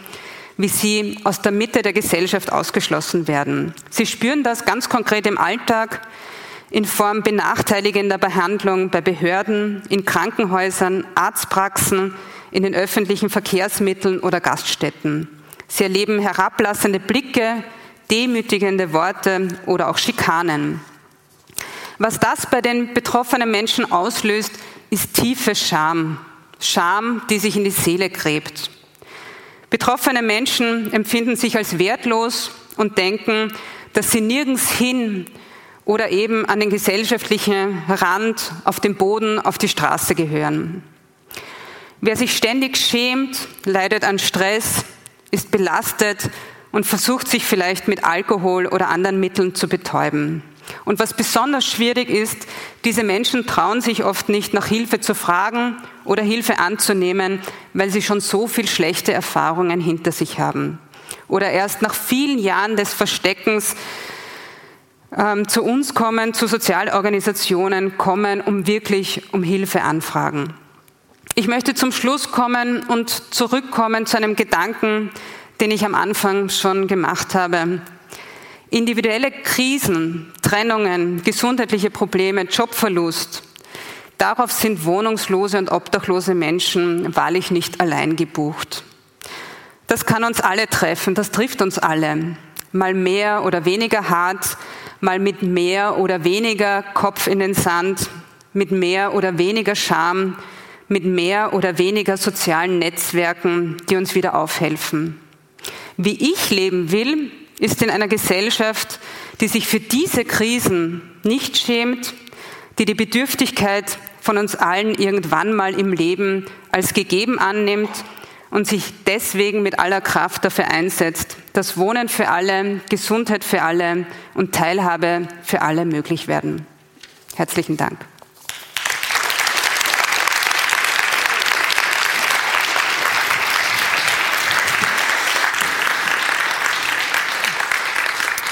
wie sie aus der Mitte der Gesellschaft ausgeschlossen werden. Sie spüren das ganz konkret im Alltag in Form benachteiligender Behandlung bei Behörden, in Krankenhäusern, Arztpraxen, in den öffentlichen Verkehrsmitteln oder Gaststätten. Sie erleben herablassende Blicke, demütigende Worte oder auch Schikanen. Was das bei den betroffenen Menschen auslöst, ist tiefe Scham. Scham, die sich in die Seele gräbt. Betroffene Menschen empfinden sich als wertlos und denken, dass sie nirgends hin oder eben an den gesellschaftlichen Rand, auf den Boden, auf die Straße gehören. Wer sich ständig schämt, leidet an Stress, ist belastet und versucht sich vielleicht mit Alkohol oder anderen Mitteln zu betäuben. Und was besonders schwierig ist, diese Menschen trauen sich oft nicht nach Hilfe zu fragen oder Hilfe anzunehmen, weil sie schon so viel schlechte Erfahrungen hinter sich haben. Oder erst nach vielen Jahren des Versteckens ähm, zu uns kommen, zu Sozialorganisationen kommen, um wirklich um Hilfe anfragen. Ich möchte zum Schluss kommen und zurückkommen zu einem Gedanken, den ich am Anfang schon gemacht habe. Individuelle Krisen, Trennungen, gesundheitliche Probleme, Jobverlust, darauf sind wohnungslose und obdachlose Menschen wahrlich nicht allein gebucht. Das kann uns alle treffen, das trifft uns alle. Mal mehr oder weniger hart, mal mit mehr oder weniger Kopf in den Sand, mit mehr oder weniger Scham, mit mehr oder weniger sozialen Netzwerken, die uns wieder aufhelfen. Wie ich leben will, ist in einer Gesellschaft, die sich für diese Krisen nicht schämt, die die Bedürftigkeit von uns allen irgendwann mal im Leben als gegeben annimmt und sich deswegen mit aller Kraft dafür einsetzt, dass Wohnen für alle, Gesundheit für alle und Teilhabe für alle möglich werden. Herzlichen Dank.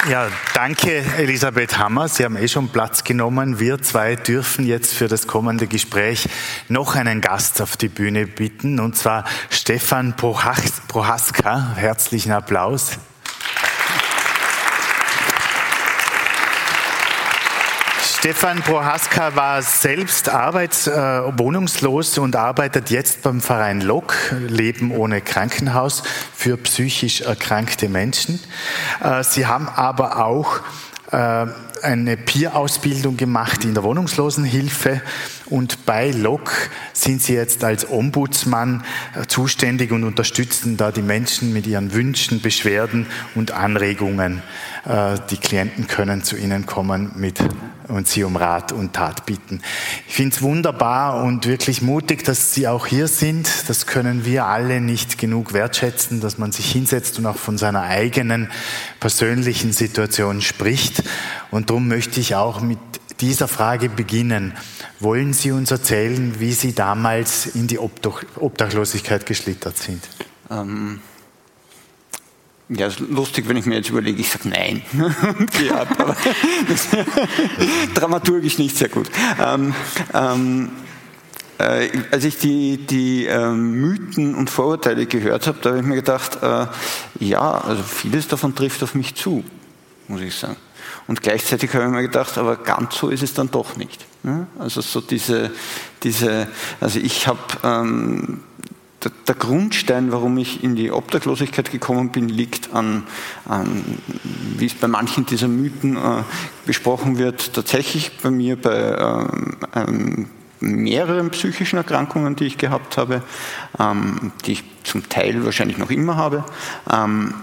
Ja, danke Elisabeth Hammer. Sie haben eh schon Platz genommen. Wir zwei dürfen jetzt für das kommende Gespräch noch einen Gast auf die Bühne bitten, und zwar Stefan Prohaska. Herzlichen Applaus. Stefan Prohaska war selbst arbeits-, äh, wohnungslos und arbeitet jetzt beim Verein LOK, Leben ohne Krankenhaus, für psychisch erkrankte Menschen. Äh, Sie haben aber auch äh, eine Peer-Ausbildung gemacht in der Wohnungslosenhilfe und bei LOK sind Sie jetzt als Ombudsmann äh, zuständig und unterstützen da die Menschen mit ihren Wünschen, Beschwerden und Anregungen. Äh, die Klienten können zu Ihnen kommen mit und Sie um Rat und Tat bitten. Ich finde es wunderbar und wirklich mutig, dass Sie auch hier sind. Das können wir alle nicht genug wertschätzen, dass man sich hinsetzt und auch von seiner eigenen persönlichen Situation spricht. Und darum möchte ich auch mit dieser Frage beginnen. Wollen Sie uns erzählen, wie Sie damals in die Obdachlosigkeit geschlittert sind? Ähm, ja, ist lustig, wenn ich mir jetzt überlege, ich sage nein. <laughs> ja, <laughs> dramaturgisch nicht sehr gut. Ähm, ähm, äh, als ich die, die äh, Mythen und Vorurteile gehört habe, da habe ich mir gedacht, äh, ja, also vieles davon trifft auf mich zu, muss ich sagen. Und gleichzeitig habe ich mir gedacht, aber ganz so ist es dann doch nicht. Ne? Also so diese, diese also ich habe ähm, der, Grundstein, warum ich in die Obdachlosigkeit gekommen bin, liegt an, an wie es bei manchen dieser Mythen äh, besprochen wird, tatsächlich bei mir bei ähm, mehreren psychischen Erkrankungen, die ich gehabt habe, ähm, die ich zum Teil wahrscheinlich noch immer habe, ähm,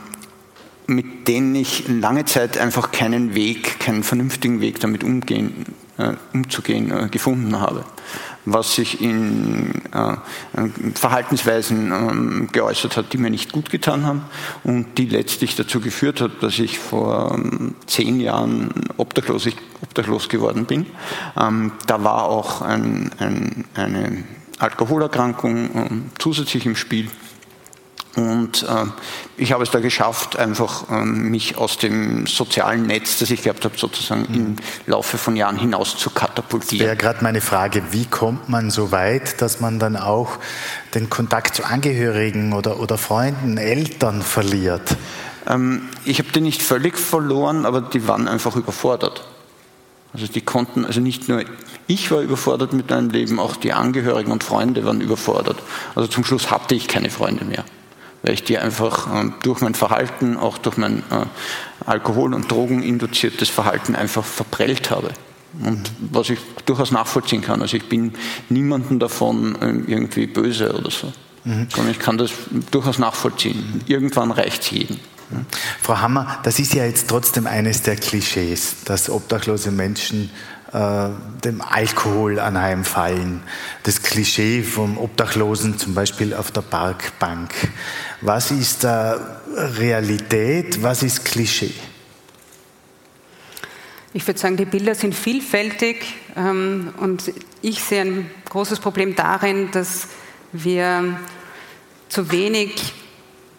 mit denen ich lange Zeit einfach keinen Weg, keinen vernünftigen Weg damit umgehen, äh, umzugehen äh, gefunden habe was sich in äh, Verhaltensweisen ähm, geäußert hat, die mir nicht gut getan haben und die letztlich dazu geführt hat, dass ich vor ähm, zehn Jahren obdachlos, obdachlos geworden bin. Ähm, da war auch ein, ein, eine Alkoholerkrankung zusätzlich im Spiel. Und äh, ich habe es da geschafft, einfach ähm, mich aus dem sozialen Netz, das ich gehabt habe, sozusagen mhm. im Laufe von Jahren hinaus zu katapultieren. Das wäre gerade meine Frage, wie kommt man so weit, dass man dann auch den Kontakt zu Angehörigen oder, oder Freunden, Eltern verliert? Ähm, ich habe den nicht völlig verloren, aber die waren einfach überfordert. Also die konnten, also nicht nur ich war überfordert mit meinem Leben, auch die Angehörigen und Freunde waren überfordert. Also zum Schluss hatte ich keine Freunde mehr weil ich die einfach ähm, durch mein Verhalten, auch durch mein äh, Alkohol- und Drogeninduziertes Verhalten einfach verprellt habe. Und was ich durchaus nachvollziehen kann. Also ich bin niemandem davon ähm, irgendwie böse oder so. Mhm. Sondern ich kann das durchaus nachvollziehen. Irgendwann reicht es jedem. Frau Hammer, das ist ja jetzt trotzdem eines der Klischees, dass obdachlose Menschen äh, dem Alkohol anheimfallen. Das Klischee vom Obdachlosen zum Beispiel auf der Parkbank. Was ist da Realität, was ist Klischee? Ich würde sagen, die Bilder sind vielfältig ähm, und ich sehe ein großes Problem darin, dass wir zu wenig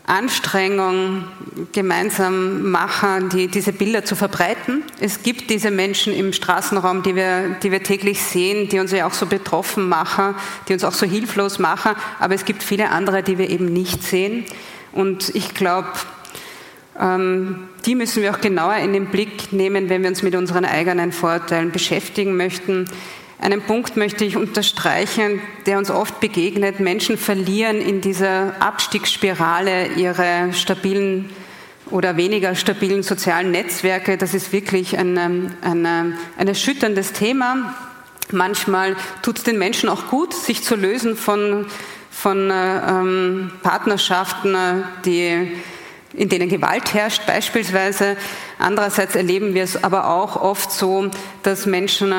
Anstrengung gemeinsam machen, die, diese Bilder zu verbreiten. Es gibt diese Menschen im Straßenraum, die wir, die wir täglich sehen, die uns ja auch so betroffen machen, die uns auch so hilflos machen, aber es gibt viele andere, die wir eben nicht sehen. Und ich glaube, ähm, die müssen wir auch genauer in den Blick nehmen, wenn wir uns mit unseren eigenen Vorurteilen beschäftigen möchten. Einen Punkt möchte ich unterstreichen, der uns oft begegnet. Menschen verlieren in dieser Abstiegsspirale ihre stabilen oder weniger stabilen sozialen Netzwerke. Das ist wirklich ein, ein, ein erschütterndes Thema. Manchmal tut es den Menschen auch gut, sich zu lösen von, von ähm, Partnerschaften, die in denen Gewalt herrscht beispielsweise. Andererseits erleben wir es aber auch oft so, dass Menschen,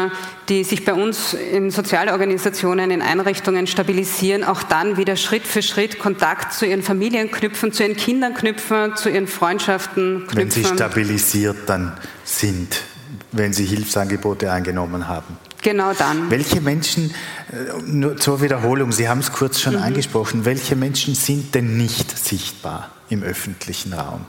die sich bei uns in Sozialorganisationen, in Einrichtungen stabilisieren, auch dann wieder Schritt für Schritt Kontakt zu ihren Familien knüpfen, zu ihren Kindern knüpfen, zu ihren Freundschaften knüpfen. Wenn sie stabilisiert dann sind, wenn sie Hilfsangebote angenommen haben. Genau dann. Welche Menschen, äh, nur zur Wiederholung, Sie haben es kurz schon mhm. angesprochen, welche Menschen sind denn nicht sichtbar im öffentlichen Raum?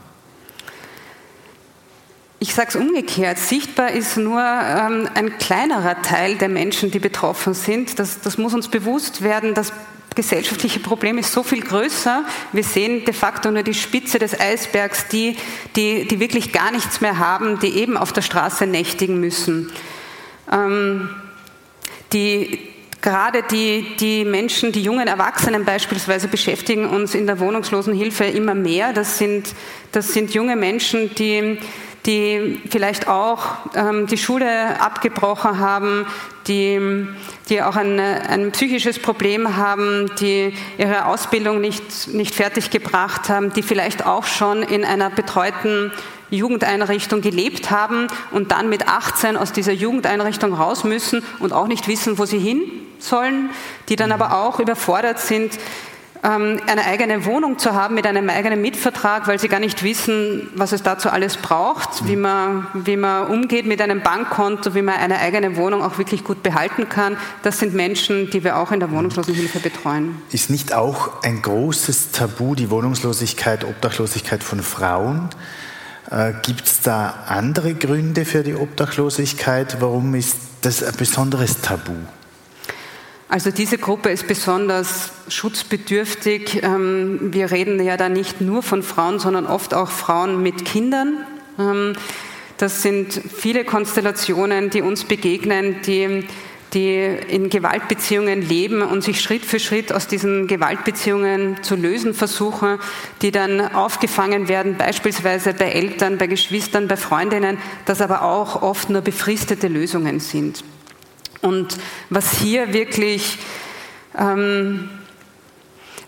Ich sage es umgekehrt, sichtbar ist nur ähm, ein kleinerer Teil der Menschen, die betroffen sind. Das, das muss uns bewusst werden. Das gesellschaftliche Problem ist so viel größer. Wir sehen de facto nur die Spitze des Eisbergs, die, die, die wirklich gar nichts mehr haben, die eben auf der Straße nächtigen müssen. Ähm, die, gerade die, die Menschen, die jungen Erwachsenen beispielsweise beschäftigen uns in der Wohnungslosenhilfe immer mehr. Das sind, das sind junge Menschen, die, die vielleicht auch ähm, die Schule abgebrochen haben, die, die auch ein, ein psychisches Problem haben, die ihre Ausbildung nicht, nicht fertig gebracht haben, die vielleicht auch schon in einer betreuten Jugendeinrichtung gelebt haben und dann mit 18 aus dieser Jugendeinrichtung raus müssen und auch nicht wissen, wo sie hin sollen, die dann aber auch überfordert sind, ähm, eine eigene Wohnung zu haben mit einem eigenen Mietvertrag, weil sie gar nicht wissen, was es dazu alles braucht, wie man, wie man umgeht mit einem Bankkonto, wie man eine eigene Wohnung auch wirklich gut behalten kann. Das sind Menschen, die wir auch in der Wohnungslosenhilfe betreuen. Ist nicht auch ein großes Tabu die Wohnungslosigkeit, Obdachlosigkeit von Frauen? Äh, Gibt es da andere Gründe für die Obdachlosigkeit? Warum ist das ein besonderes Tabu? Also diese Gruppe ist besonders schutzbedürftig. Ähm, wir reden ja da nicht nur von Frauen, sondern oft auch Frauen mit Kindern. Ähm, das sind viele Konstellationen, die uns begegnen, die, die in Gewaltbeziehungen leben und sich Schritt für Schritt aus diesen Gewaltbeziehungen zu lösen versuchen, die dann aufgefangen werden, beispielsweise bei Eltern, bei Geschwistern, bei Freundinnen, das aber auch oft nur befristete Lösungen sind. Und was hier wirklich ähm,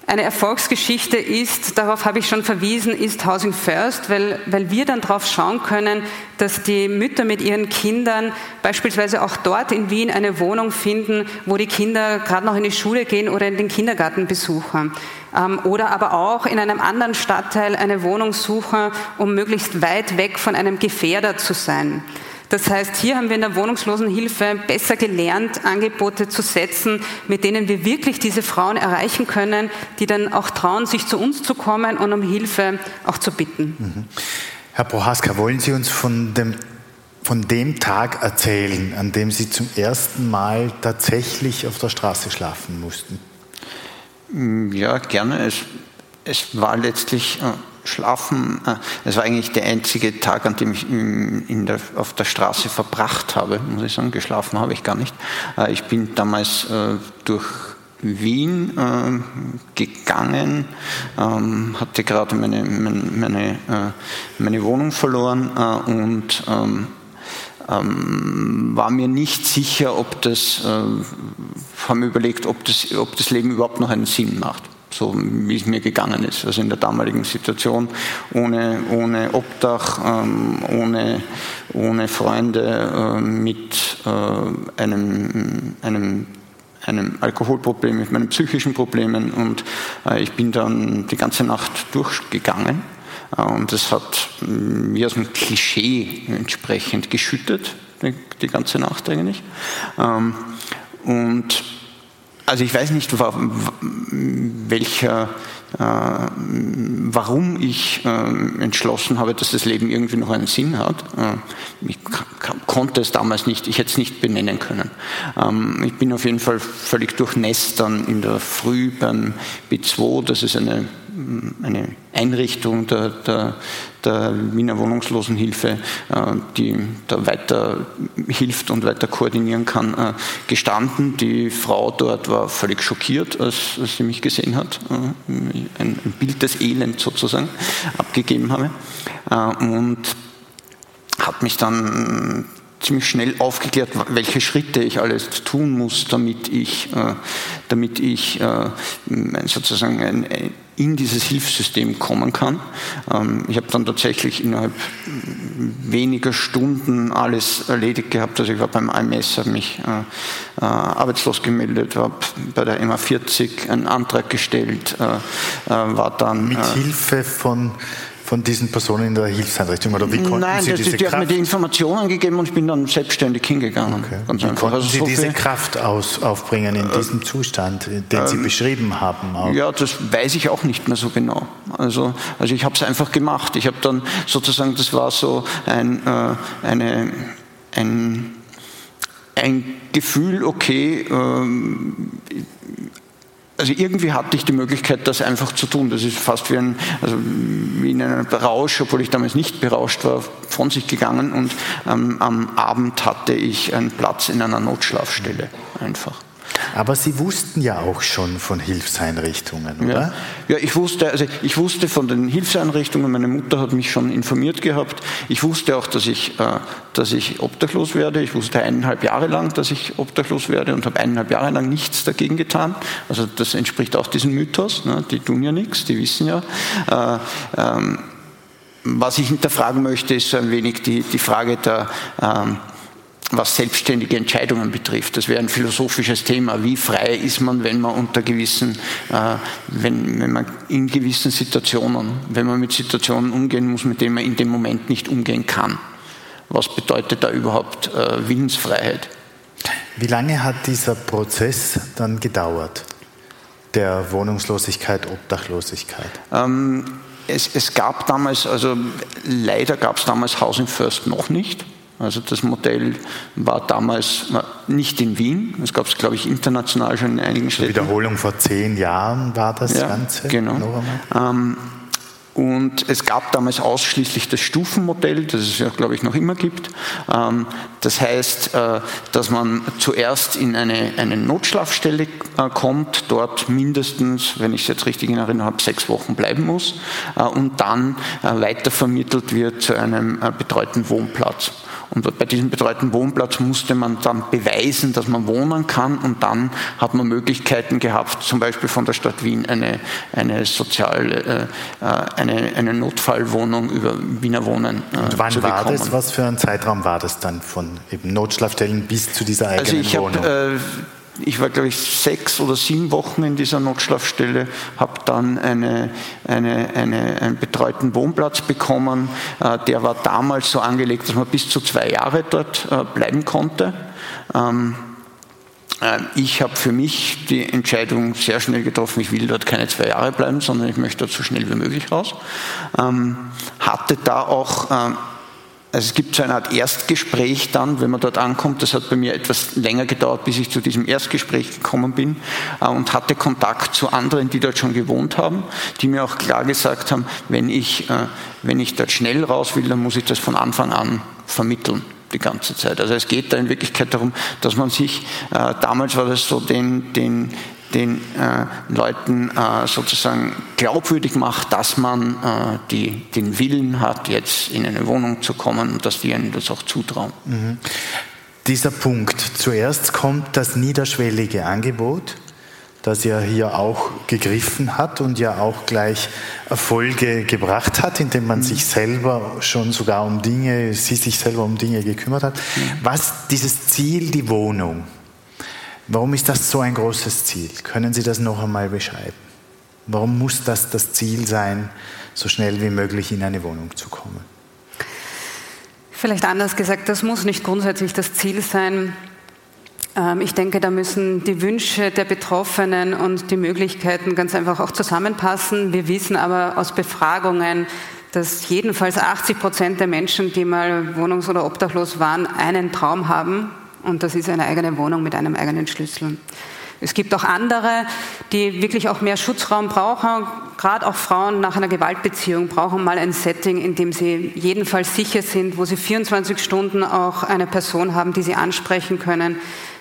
eine Erfolgsgeschichte ist, darauf habe ich schon verwiesen, ist Housing First, weil, weil wir dann darauf schauen können, dass die Mütter mit ihren Kindern beispielsweise auch dort in Wien eine Wohnung finden, wo die Kinder gerade noch in die Schule gehen oder in den Kindergarten besuchen. Ähm, oder aber auch in einem anderen Stadtteil eine Wohnung suchen, um möglichst weit weg von einem Gefährder zu sein. Das heißt, hier haben wir in der Wohnungslosenhilfe besser gelernt, Angebote zu setzen, mit denen wir wirklich diese Frauen erreichen können, die dann auch trauen, sich zu uns zu kommen und um Hilfe auch zu bitten. Mhm. Herr Prohaska, wollen Sie uns von dem, von dem Tag erzählen, an dem Sie zum ersten Mal tatsächlich auf der Straße schlafen mussten? Ja, gerne. Es, es war letztlich äh, Schlafen, äh, das war eigentlich der einzige Tag, an dem ich der, auf der Straße verbracht habe, muss ich sagen. Geschlafen habe ich gar nicht. Äh, ich bin damals äh, durch Wien gegangen, ähm, hatte gerade meine, meine, meine, meine Wohnung verloren und ähm, ähm, war mir nicht sicher, ob das, habe mir überlegt, ob das, ob das Leben überhaupt noch einen Sinn macht so wie es mir gegangen ist. Also in der damaligen Situation, ohne, ohne Obdach, ähm, ohne, ohne Freunde, äh, mit äh, einem, einem einem Alkoholproblem, mit meinen psychischen Problemen und äh, ich bin dann die ganze Nacht durchgegangen äh, und es hat mm, wie aus einem Klischee entsprechend geschüttet, die, die ganze Nacht eigentlich. Ähm, und also ich weiß nicht, welcher, äh, warum ich äh, entschlossen habe, dass das Leben irgendwie noch einen Sinn hat. Äh, ich konnte es damals nicht, ich hätte es nicht benennen können. Ähm, ich bin auf jeden Fall völlig durchnässt dann in der Früh beim B2, das ist eine eine Einrichtung der, der, der Wiener Wohnungslosenhilfe, äh, die da weiter hilft und weiter koordinieren kann, äh, gestanden. Die Frau dort war völlig schockiert, als, sie mich gesehen hat. Äh, ein, Bild des Elends sozusagen abgegeben habe. Und hat mich dann ziemlich schnell aufgeklärt, welche Schritte ich alles tun muss, damit ich, damit ich sozusagen ein, in dieses Hilfssystem kommen kann. Ähm, ich habe dann tatsächlich innerhalb weniger Stunden alles erledigt gehabt. Also ich war beim AMS, habe mich äh, äh, arbeitslos gemeldet, habe bei der MA40 einen Antrag gestellt, äh, war dann... Mit Hilfe von von diesen Personen in der Hilfseinrichtung? Oder wie konnten Nein, Sie das, diese die Kraft? hat mir die Informationen gegeben und ich bin dann selbstständig hingegangen. Okay. Ganz wie einfach. konnten also Sie so diese Kraft aus, aufbringen in diesem äh, Zustand, den Sie ähm, beschrieben haben? Auch? Ja, das weiß ich auch nicht mehr so genau. Also, also ich habe es einfach gemacht. Ich habe dann sozusagen, das war so ein, äh, eine, ein, ein Gefühl, okay, ähm, also irgendwie hatte ich die Möglichkeit, das einfach zu tun. Das ist fast wie, ein, also wie in einem Rausch, obwohl ich damals nicht berauscht war, von sich gegangen und ähm, am Abend hatte ich einen Platz in einer Notschlafstelle einfach. Aber Sie wussten ja auch schon von Hilfseinrichtungen, oder? Ja, ja ich, wusste, also ich wusste von den Hilfseinrichtungen, meine Mutter hat mich schon informiert gehabt. Ich wusste auch, dass ich, äh, dass ich obdachlos werde. Ich wusste eineinhalb Jahre lang, dass ich obdachlos werde und habe eineinhalb Jahre lang nichts dagegen getan. Also das entspricht auch diesem Mythos. Ne? Die tun ja nichts, die wissen ja. Äh, ähm, was ich hinterfragen möchte, ist so ein wenig die, die Frage der, ähm, was selbstständige Entscheidungen betrifft. Das wäre ein philosophisches Thema. Wie frei ist man, wenn man unter gewissen, äh, wenn, wenn man in gewissen Situationen, wenn man mit Situationen umgehen muss, mit denen man in dem Moment nicht umgehen kann? Was bedeutet da überhaupt äh, Willensfreiheit? Wie lange hat dieser Prozess dann gedauert? Der Wohnungslosigkeit, Obdachlosigkeit? Ähm, es, es, gab damals, also leider gab es damals Housing First noch nicht. Also das Modell war damals nicht in Wien. Es gab es, glaube ich, international schon in einigen Städten. Wiederholung vor zehn Jahren war das ja, Ganze. Genau. Ähm, und es gab damals ausschließlich das Stufenmodell, das es ja, glaube ich, noch immer gibt. Ähm, das heißt, äh, dass man zuerst in eine, eine Notschlafstelle äh, kommt, dort mindestens, wenn ich es jetzt richtig in Erinnerung habe, sechs Wochen bleiben muss äh, und dann weitervermittelt wird zu einem betreuten Wohnplatz. Und bei diesem betreuten Wohnplatz musste man dann beweisen, dass man wohnen kann und dann hat man Möglichkeiten gehabt, zum Beispiel von der Stadt Wien eine, eine soziale, äh, eine, eine Notfallwohnung über Wiener Wohnen äh, und wann zu war das? Was für ein Zeitraum war das dann von eben Notschlafstellen bis zu dieser eigenen also ich Wohnung? Hab, äh, ich war, glaube ich, sechs oder sieben Wochen in dieser Notschlafstelle, habe dann eine, eine, eine, einen betreuten Wohnplatz bekommen. Äh, der war damals so angelegt, dass man bis zu zwei Jahre dort äh, bleiben konnte. Ähm, äh, ich habe für mich die Entscheidung sehr schnell getroffen, ich will dort keine zwei Jahre bleiben, sondern ich möchte dort so schnell wie möglich raus. Ähm, hatte da auch ähm, also es gibt so eine Art Erstgespräch dann, wenn man dort ankommt. Das hat bei mir etwas länger gedauert, bis ich zu diesem Erstgespräch gekommen bin äh, und hatte Kontakt zu anderen, die dort schon gewohnt haben, die mir auch klar gesagt haben, wenn ich, äh, wenn ich dort schnell raus will, dann muss ich das von Anfang an vermitteln die ganze Zeit. Also es geht da in Wirklichkeit darum, dass man sich, äh, damals war das so, den, den, den äh, Leuten äh, sozusagen glaubwürdig macht, dass man äh, die, den Willen hat, jetzt in eine Wohnung zu kommen und dass die ihnen das auch zutrauen. Mhm. Dieser Punkt. Zuerst kommt das niederschwellige Angebot, das ja hier auch gegriffen hat und ja auch gleich Erfolge gebracht hat, indem man mhm. sich selber schon sogar um Dinge, sie sich selber um Dinge gekümmert hat. Mhm. Was dieses Ziel, die Wohnung, Warum ist das so ein großes Ziel? Können Sie das noch einmal beschreiben? Warum muss das das Ziel sein, so schnell wie möglich in eine Wohnung zu kommen? Vielleicht anders gesagt, das muss nicht grundsätzlich das Ziel sein. Ähm, ich denke, da müssen die Wünsche der Betroffenen und die Möglichkeiten ganz einfach auch zusammenpassen. Wir wissen aber aus Befragungen, dass jedenfalls 80 Prozent der Menschen, die mal wohnungs- oder obdachlos waren, einen Traum haben, und das ist eine eigene Wohnung mit einem eigenen Schlüssel. Es gibt auch andere, die wirklich auch mehr Schutzraum brauchen. Gerade auch Frauen nach einer Gewaltbeziehung brauchen mal ein Setting, in dem sie jedenfalls sicher sind, wo sie 24 Stunden auch eine Person haben, die sie ansprechen können,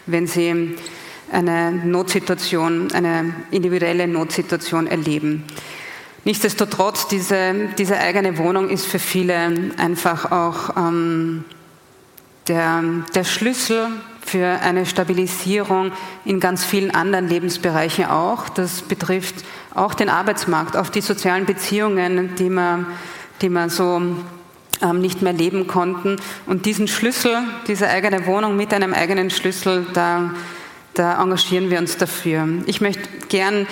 wenn sie eine Notsituation, eine individuelle Notsituation erleben. Nichtsdestotrotz, diese, diese eigene Wohnung ist für viele einfach auch ähm, der, der Schlüssel für eine Stabilisierung in ganz vielen anderen Lebensbereichen auch. Das betrifft auch den Arbeitsmarkt, auch die sozialen Beziehungen, die man, die man so ähm, nicht mehr leben konnten. Und diesen Schlüssel, diese eigene Wohnung mit einem eigenen Schlüssel, da, da engagieren wir uns dafür. Ich möchte gern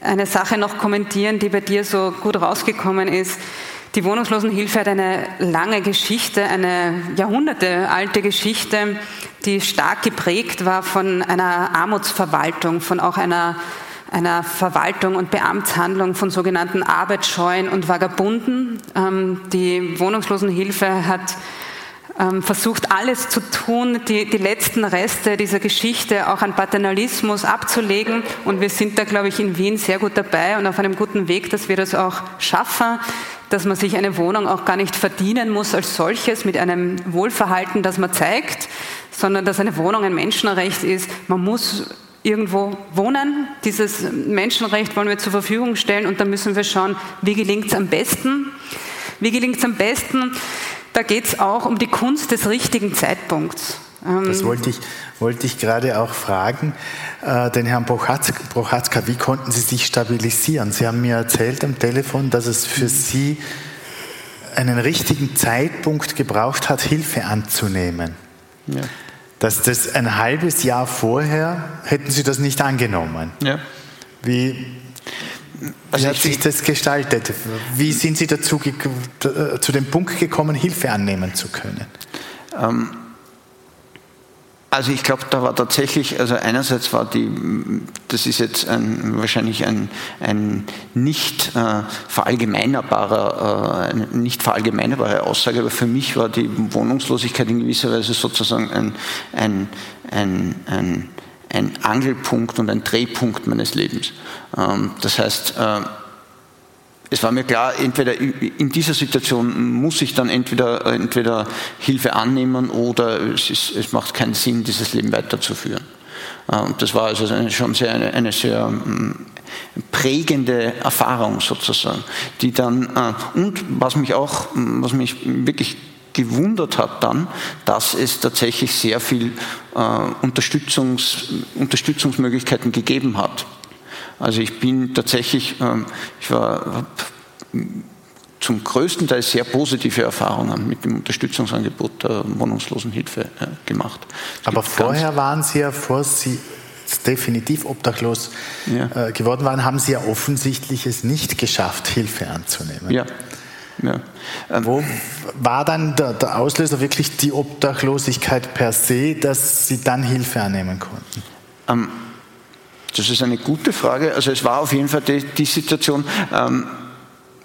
eine Sache noch kommentieren, die bei dir so gut rausgekommen ist. Die Wohnungslosenhilfe hat eine lange Geschichte, eine jahrhundertealte Geschichte, die stark geprägt war von einer Armutsverwaltung, von auch einer, einer Verwaltung und Beamtshandlung von sogenannten Arbeitsscheuen und Vagabunden. Ähm, die Wohnungslosenhilfe hat versucht, alles zu tun, die, die letzten Reste dieser Geschichte auch an Paternalismus abzulegen. Und wir sind da, glaube ich, in Wien sehr gut dabei und auf einem guten Weg, dass wir das auch schaffen dass man sich eine Wohnung auch gar nicht verdienen muss als solches mit einem Wohlverhalten, das man zeigt, sondern dass eine Wohnung ein Menschenrecht ist. Man muss irgendwo wohnen. Dieses Menschenrecht wollen wir zur Verfügung stellen und da müssen wir schauen, wie gelingt es am besten. Wie gelingt es am besten? Da geht es auch um die Kunst des richtigen Zeitpunkts. Das ähm, wollte ich, wollte ich gerade auch fragen, äh, den Herrn Prochatzka, wie konnten Sie sich stabilisieren? Sie haben mir erzählt am Telefon, dass es für Sie einen richtigen Zeitpunkt gebraucht hat, Hilfe anzunehmen. Ja. Dass das ein halbes Jahr vorher hätten Sie das nicht angenommen. Ja. Wie, wie hat sich das gestaltet? Wie sind Sie dazu äh, zu dem Punkt gekommen, Hilfe annehmen zu können? Ähm, also ich glaube, da war tatsächlich, also einerseits war die, das ist jetzt ein, wahrscheinlich ein, ein nicht äh, verallgemeinerbarer, äh, nicht verallgemeinerbare Aussage, aber für mich war die Wohnungslosigkeit in gewisser Weise sozusagen ein, ein, ein, ein, ein Angelpunkt und ein Drehpunkt meines Lebens. Ähm, das heißt, äh, es war mir klar, entweder in dieser Situation muss ich dann entweder, entweder Hilfe annehmen oder es, ist, es macht keinen Sinn, dieses Leben weiterzuführen. Äh, und das war also schon sehr, eine, eine sehr mm, prägende Erfahrung sozusagen, die dann, äh, und was mich auch, mm, was mich wirklich gewundert hat dann, dass es tatsächlich sehr viel äh, Unterstützungs, Unterstützungsmöglichkeiten gegeben hat. Also ich bin tatsächlich, ähm, ich war zum größten Teil sehr positive Erfahrungen mit dem Unterstützungsangebot der Wohnungslosenhilfe äh, gemacht. Aber vorher waren Sie ja, vor Sie definitiv obdachlos ja. Äh, geworden waren, haben Sie ja offensichtlich es nicht geschafft, Hilfe anzunehmen. Ja. Ja. Ähm, Wo war dann der, der, Auslöser wirklich die Obdachlosigkeit per se, dass Sie dann Hilfe annehmen konnten? Ähm, das ist eine gute Frage. Also es war auf jeden Fall die, die Situation, ähm,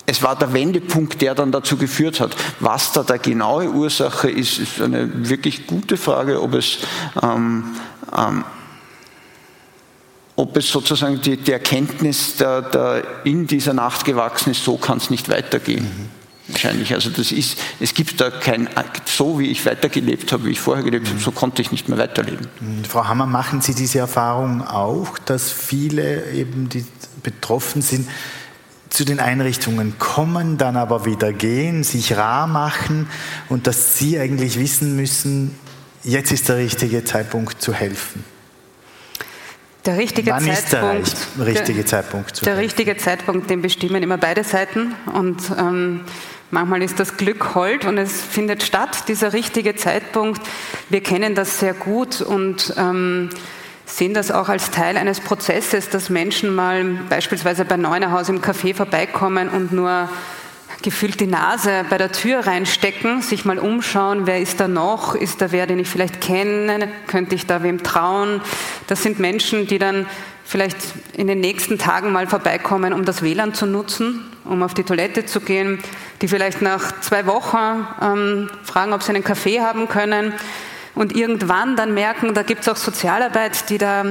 es war der Wendepunkt, der dann dazu geführt hat. Was da der genaue Ursache ist, ist eine wirklich gute Frage, ob es, ähm, ähm, ob es sozusagen die, die Erkenntnis der, der in dieser Nacht gewachsen ist, so kann es nicht weitergehen. Mhm wahrscheinlich. Also das ist, es gibt da kein, so wie ich weitergelebt habe, wie ich vorher gelebt habe, so konnte ich nicht mehr weiterleben. Mhm. Frau Hammer, machen Sie diese Erfahrung auch, dass viele eben, die betroffen sind, zu den Einrichtungen kommen, dann aber wieder gehen, sich rar machen und dass Sie eigentlich wissen müssen, jetzt ist der richtige Zeitpunkt zu helfen? Der richtige Wann Zeitpunkt, ist der richtige Zeitpunkt zu Der helfen? richtige Zeitpunkt, den bestimmen immer beide Seiten und ähm, Manchmal ist das Glück hold und es findet statt, dieser richtige Zeitpunkt. Wir kennen das sehr gut und ähm, sehen das auch als Teil eines Prozesses, dass Menschen mal beispielsweise bei Neunerhaus im Café vorbeikommen und nur gefühlt die Nase bei der Tür reinstecken, sich mal umschauen, wer ist da noch, ist da wer, den ich vielleicht kenne, könnte ich da wem trauen. Das sind Menschen, die dann vielleicht in den nächsten Tagen mal vorbeikommen, um das WLAN zu nutzen, um auf die Toilette zu gehen, die vielleicht nach zwei Wochen ähm, fragen, ob sie einen Kaffee haben können und irgendwann dann merken, da gibt es auch Sozialarbeit, die da,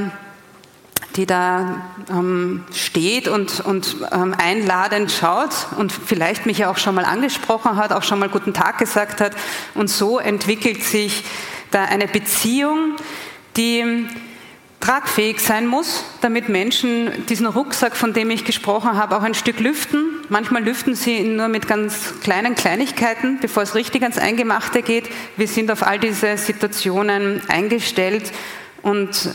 die da ähm, steht und, und ähm, einladend schaut und vielleicht mich ja auch schon mal angesprochen hat, auch schon mal guten Tag gesagt hat. Und so entwickelt sich da eine Beziehung, die tragfähig sein muss, damit Menschen diesen Rucksack, von dem ich gesprochen habe, auch ein Stück lüften. Manchmal lüften sie ihn nur mit ganz kleinen Kleinigkeiten, bevor es richtig ans Eingemachte geht. Wir sind auf all diese Situationen eingestellt und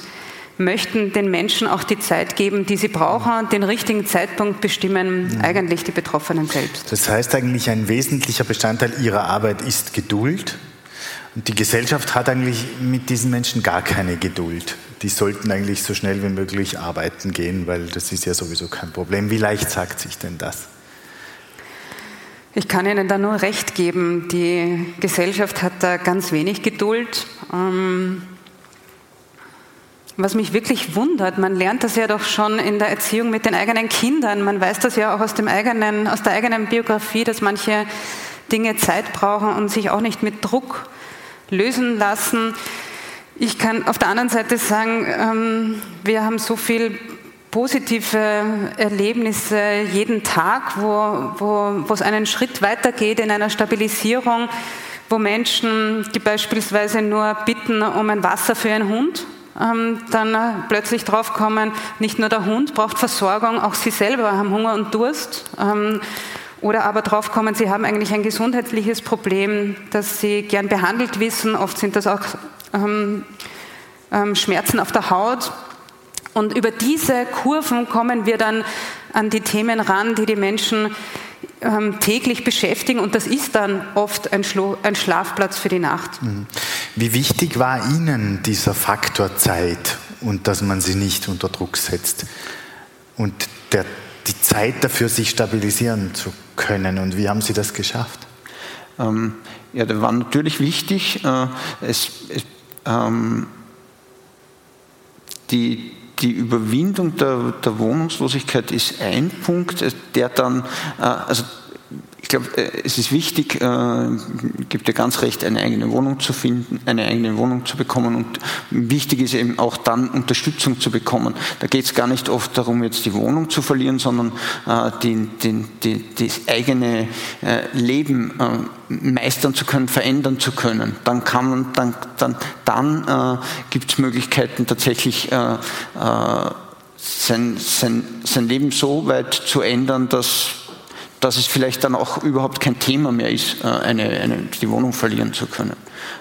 möchten den Menschen auch die Zeit geben, die sie brauchen. Den richtigen Zeitpunkt bestimmen eigentlich die Betroffenen selbst. Das heißt eigentlich, ein wesentlicher Bestandteil ihrer Arbeit ist Geduld. Und die Gesellschaft hat eigentlich mit diesen Menschen gar keine Geduld die sollten eigentlich so schnell wie möglich arbeiten gehen, weil das ist ja sowieso kein Problem. Wie leicht sagt sich denn das? Ich kann Ihnen da nur recht geben. Die Gesellschaft hat da ganz wenig Geduld. Ähm, was mich wirklich wundert, man lernt das ja doch schon in der Erziehung mit den eigenen Kindern. Man weiß das ja auch aus, dem eigenen, aus der eigenen Biografie, dass manche Dinge Zeit brauchen und sich auch nicht mit Druck lösen lassen. Ich kann auf der anderen Seite sagen, ähm, wir haben so viel positive Erlebnisse jeden Tag, wo, wo, wo es einen Schritt weitergeht in einer Stabilisierung, wo Menschen, die beispielsweise nur bitten um ein Wasser für ihren Hund, ähm, dann plötzlich draufkommen, nicht nur der Hund braucht Versorgung, auch sie selber haben Hunger und Durst. Oder aber draufkommen, sie haben eigentlich ein gesundheitliches Problem, das sie gern behandelt wissen. Oft sind das auch ähm, ähm, Schmerzen auf der Haut. Und über diese Kurven kommen wir dann an die Themen ran, die die Menschen ähm, täglich beschäftigen und das ist dann oft ein, Schlo ein Schlafplatz für die Nacht. Mhm. Wie wichtig war Ihnen dieser Faktor Zeit und dass man sie nicht unter Druck setzt und der, die Zeit dafür, sich stabilisieren zu können und wie haben Sie das geschafft? Ähm, ja, das war natürlich wichtig. Äh, es, es, ähm, die, die Überwindung der, der, Wohnungslosigkeit ist ein Punkt, der dann, äh, also ich glaube, äh, es ist wichtig, äh, gibt ja ganz recht, eine eigene Wohnung zu finden, eine eigene Wohnung zu bekommen und wichtig ist eben auch dann Unterstützung zu bekommen. Da geht es gar nicht oft darum, jetzt die Wohnung zu verlieren, sondern äh, die, die, die, das eigene äh, Leben äh, meistern zu können, verändern zu können. Dann kann man, dann, dann, dann äh, gibt es Möglichkeiten tatsächlich sein, sein, sein Leben so weit zu ändern, dass dass es vielleicht dann auch überhaupt kein Thema mehr ist, äh, eine, eine, die Wohnung verlieren zu können.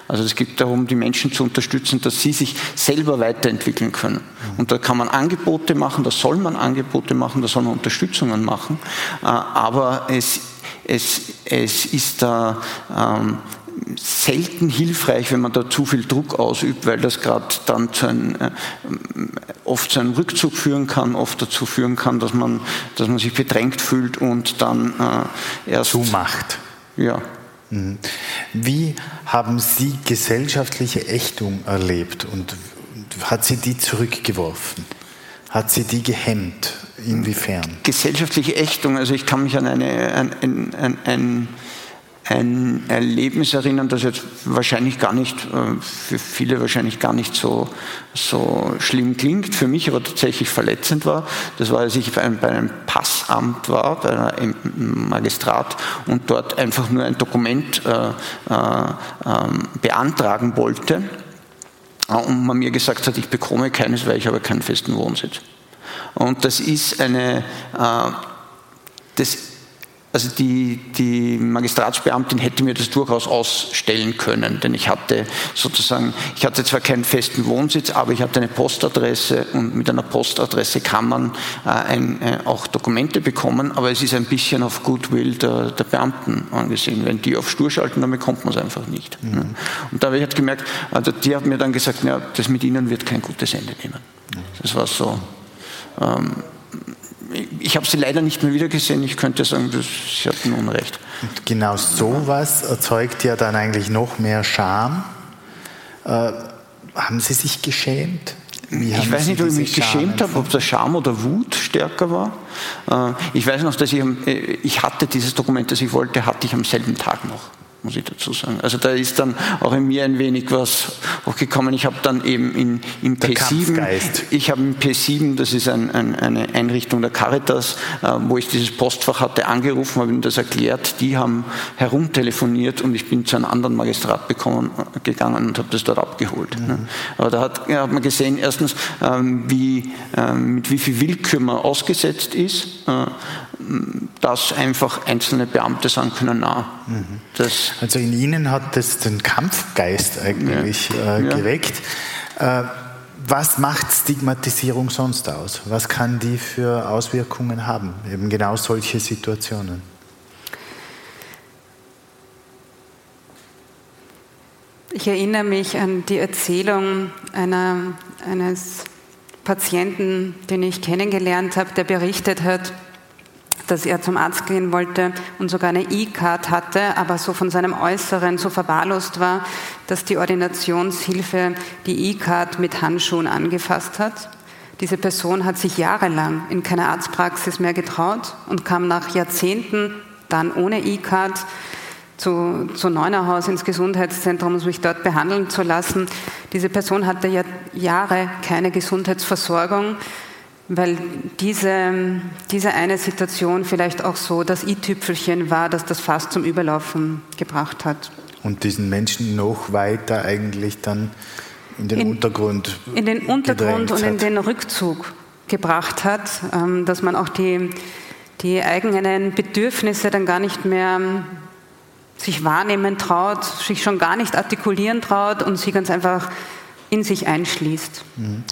Also es geht darum, die Menschen zu unterstützen, dass sie sich selber weiterentwickeln können. Und da kann man Angebote machen, da soll man Angebote machen, da soll man Unterstützungen machen. Äh, aber es, es, es ist da ähm, selten hilfreich, wenn man da zu viel Druck ausübt, weil das gerade dann zu einem, äh, oft zu einem Rückzug führen kann, oft dazu führen kann, dass man, dass man sich bedrängt fühlt und dann äh, erst zumacht. Ja. Mhm. Wie haben Sie gesellschaftliche Ächtung erlebt und hat sie die zurückgeworfen? Hat sie die gehemmt? Inwiefern? Gesellschaftliche Ächtung, also ich kann mich an eine, an, an, an, ein Erlebnis erinnern, das jetzt wahrscheinlich gar nicht, äh, für viele wahrscheinlich gar nicht so, so schlimm klingt, für mich aber tatsächlich verletzend war. Das war, als ich bei einem, Passamt war, bei einem Magistrat und dort einfach nur ein Dokument äh, äh, ähm, beantragen wollte und man mir gesagt hat, ich bekomme keines, weil ich habe keinen festen Wohnsitz. Und das ist eine, äh, das also die, die Magistratsbeamtin hätte mir das durchaus ausstellen können, denn ich hatte sozusagen, ich hatte zwar keinen festen Wohnsitz, aber ich hatte eine Postadresse und mit einer Postadresse kann man äh, ein, äh, auch Dokumente bekommen, aber es ist ein bisschen auf Goodwill der, der Beamten angesehen. Wenn die auf Stur schalten, dann bekommt man es einfach nicht. Mhm. Und da habe ich halt gemerkt, also die hat mir dann gesagt, ja, das mit Ihnen wird kein gutes Ende nehmen. Das war so. Ähm, ich habe sie leider nicht mehr wiedergesehen. Ich könnte sagen, das, sie hatten Unrecht. Und genau sowas erzeugt ja dann eigentlich noch mehr Scham. Äh, haben Sie sich geschämt? ich weiß nicht, ob ich mich geschämt habe, ob das Scham oder Wut stärker war. Äh, ich weiß noch, dass ich, äh, ich hatte dieses Dokument, das ich wollte, hatte ich am selben Tag noch muss ich dazu sagen. Also da ist dann auch in mir ein wenig was hochgekommen. Ich habe dann eben in, in P7, ich habe in P7, das ist ein, ein, eine Einrichtung der Caritas, äh, wo ich dieses Postfach hatte, angerufen, habe ihnen das erklärt. Die haben herumtelefoniert und ich bin zu einem anderen Magistrat bekommen, gegangen und habe das dort abgeholt. Mhm. Ne? Aber da hat, ja, hat, man gesehen, erstens, ähm, wie, ähm, mit wie viel Willkür man ausgesetzt ist. Äh, dass einfach einzelne Beamte sagen können, na, mhm. das. Also in Ihnen hat das den Kampfgeist eigentlich ja. Äh, geweckt. Ja. Äh, was macht Stigmatisierung sonst aus? Was kann die für Auswirkungen haben? Eben genau solche Situationen. Ich erinnere mich an die Erzählung einer, eines Patienten, den ich kennengelernt habe, der berichtet hat, dass er zum Arzt gehen wollte und sogar eine E-Card hatte, aber so von seinem Äußeren so verwahrlost war, dass die Ordinationshilfe die E-Card mit Handschuhen angefasst hat. Diese Person hat sich jahrelang in keine Arztpraxis mehr getraut und kam nach Jahrzehnten dann ohne E-Card zu, zu Neunerhaus ins Gesundheitszentrum, um sich dort behandeln zu lassen. Diese Person hatte ja Jahre keine Gesundheitsversorgung weil diese, diese eine Situation vielleicht auch so das i-Tüpfelchen war, das das fast zum Überlaufen gebracht hat. Und diesen Menschen noch weiter eigentlich dann in den in, Untergrund in den Untergrund und in den Rückzug gebracht hat, ähm, dass man auch die, die eigenen Bedürfnisse dann gar nicht mehr sich wahrnehmen traut, sich schon gar nicht artikulieren traut und sie ganz einfach in sich einschließt. Mhm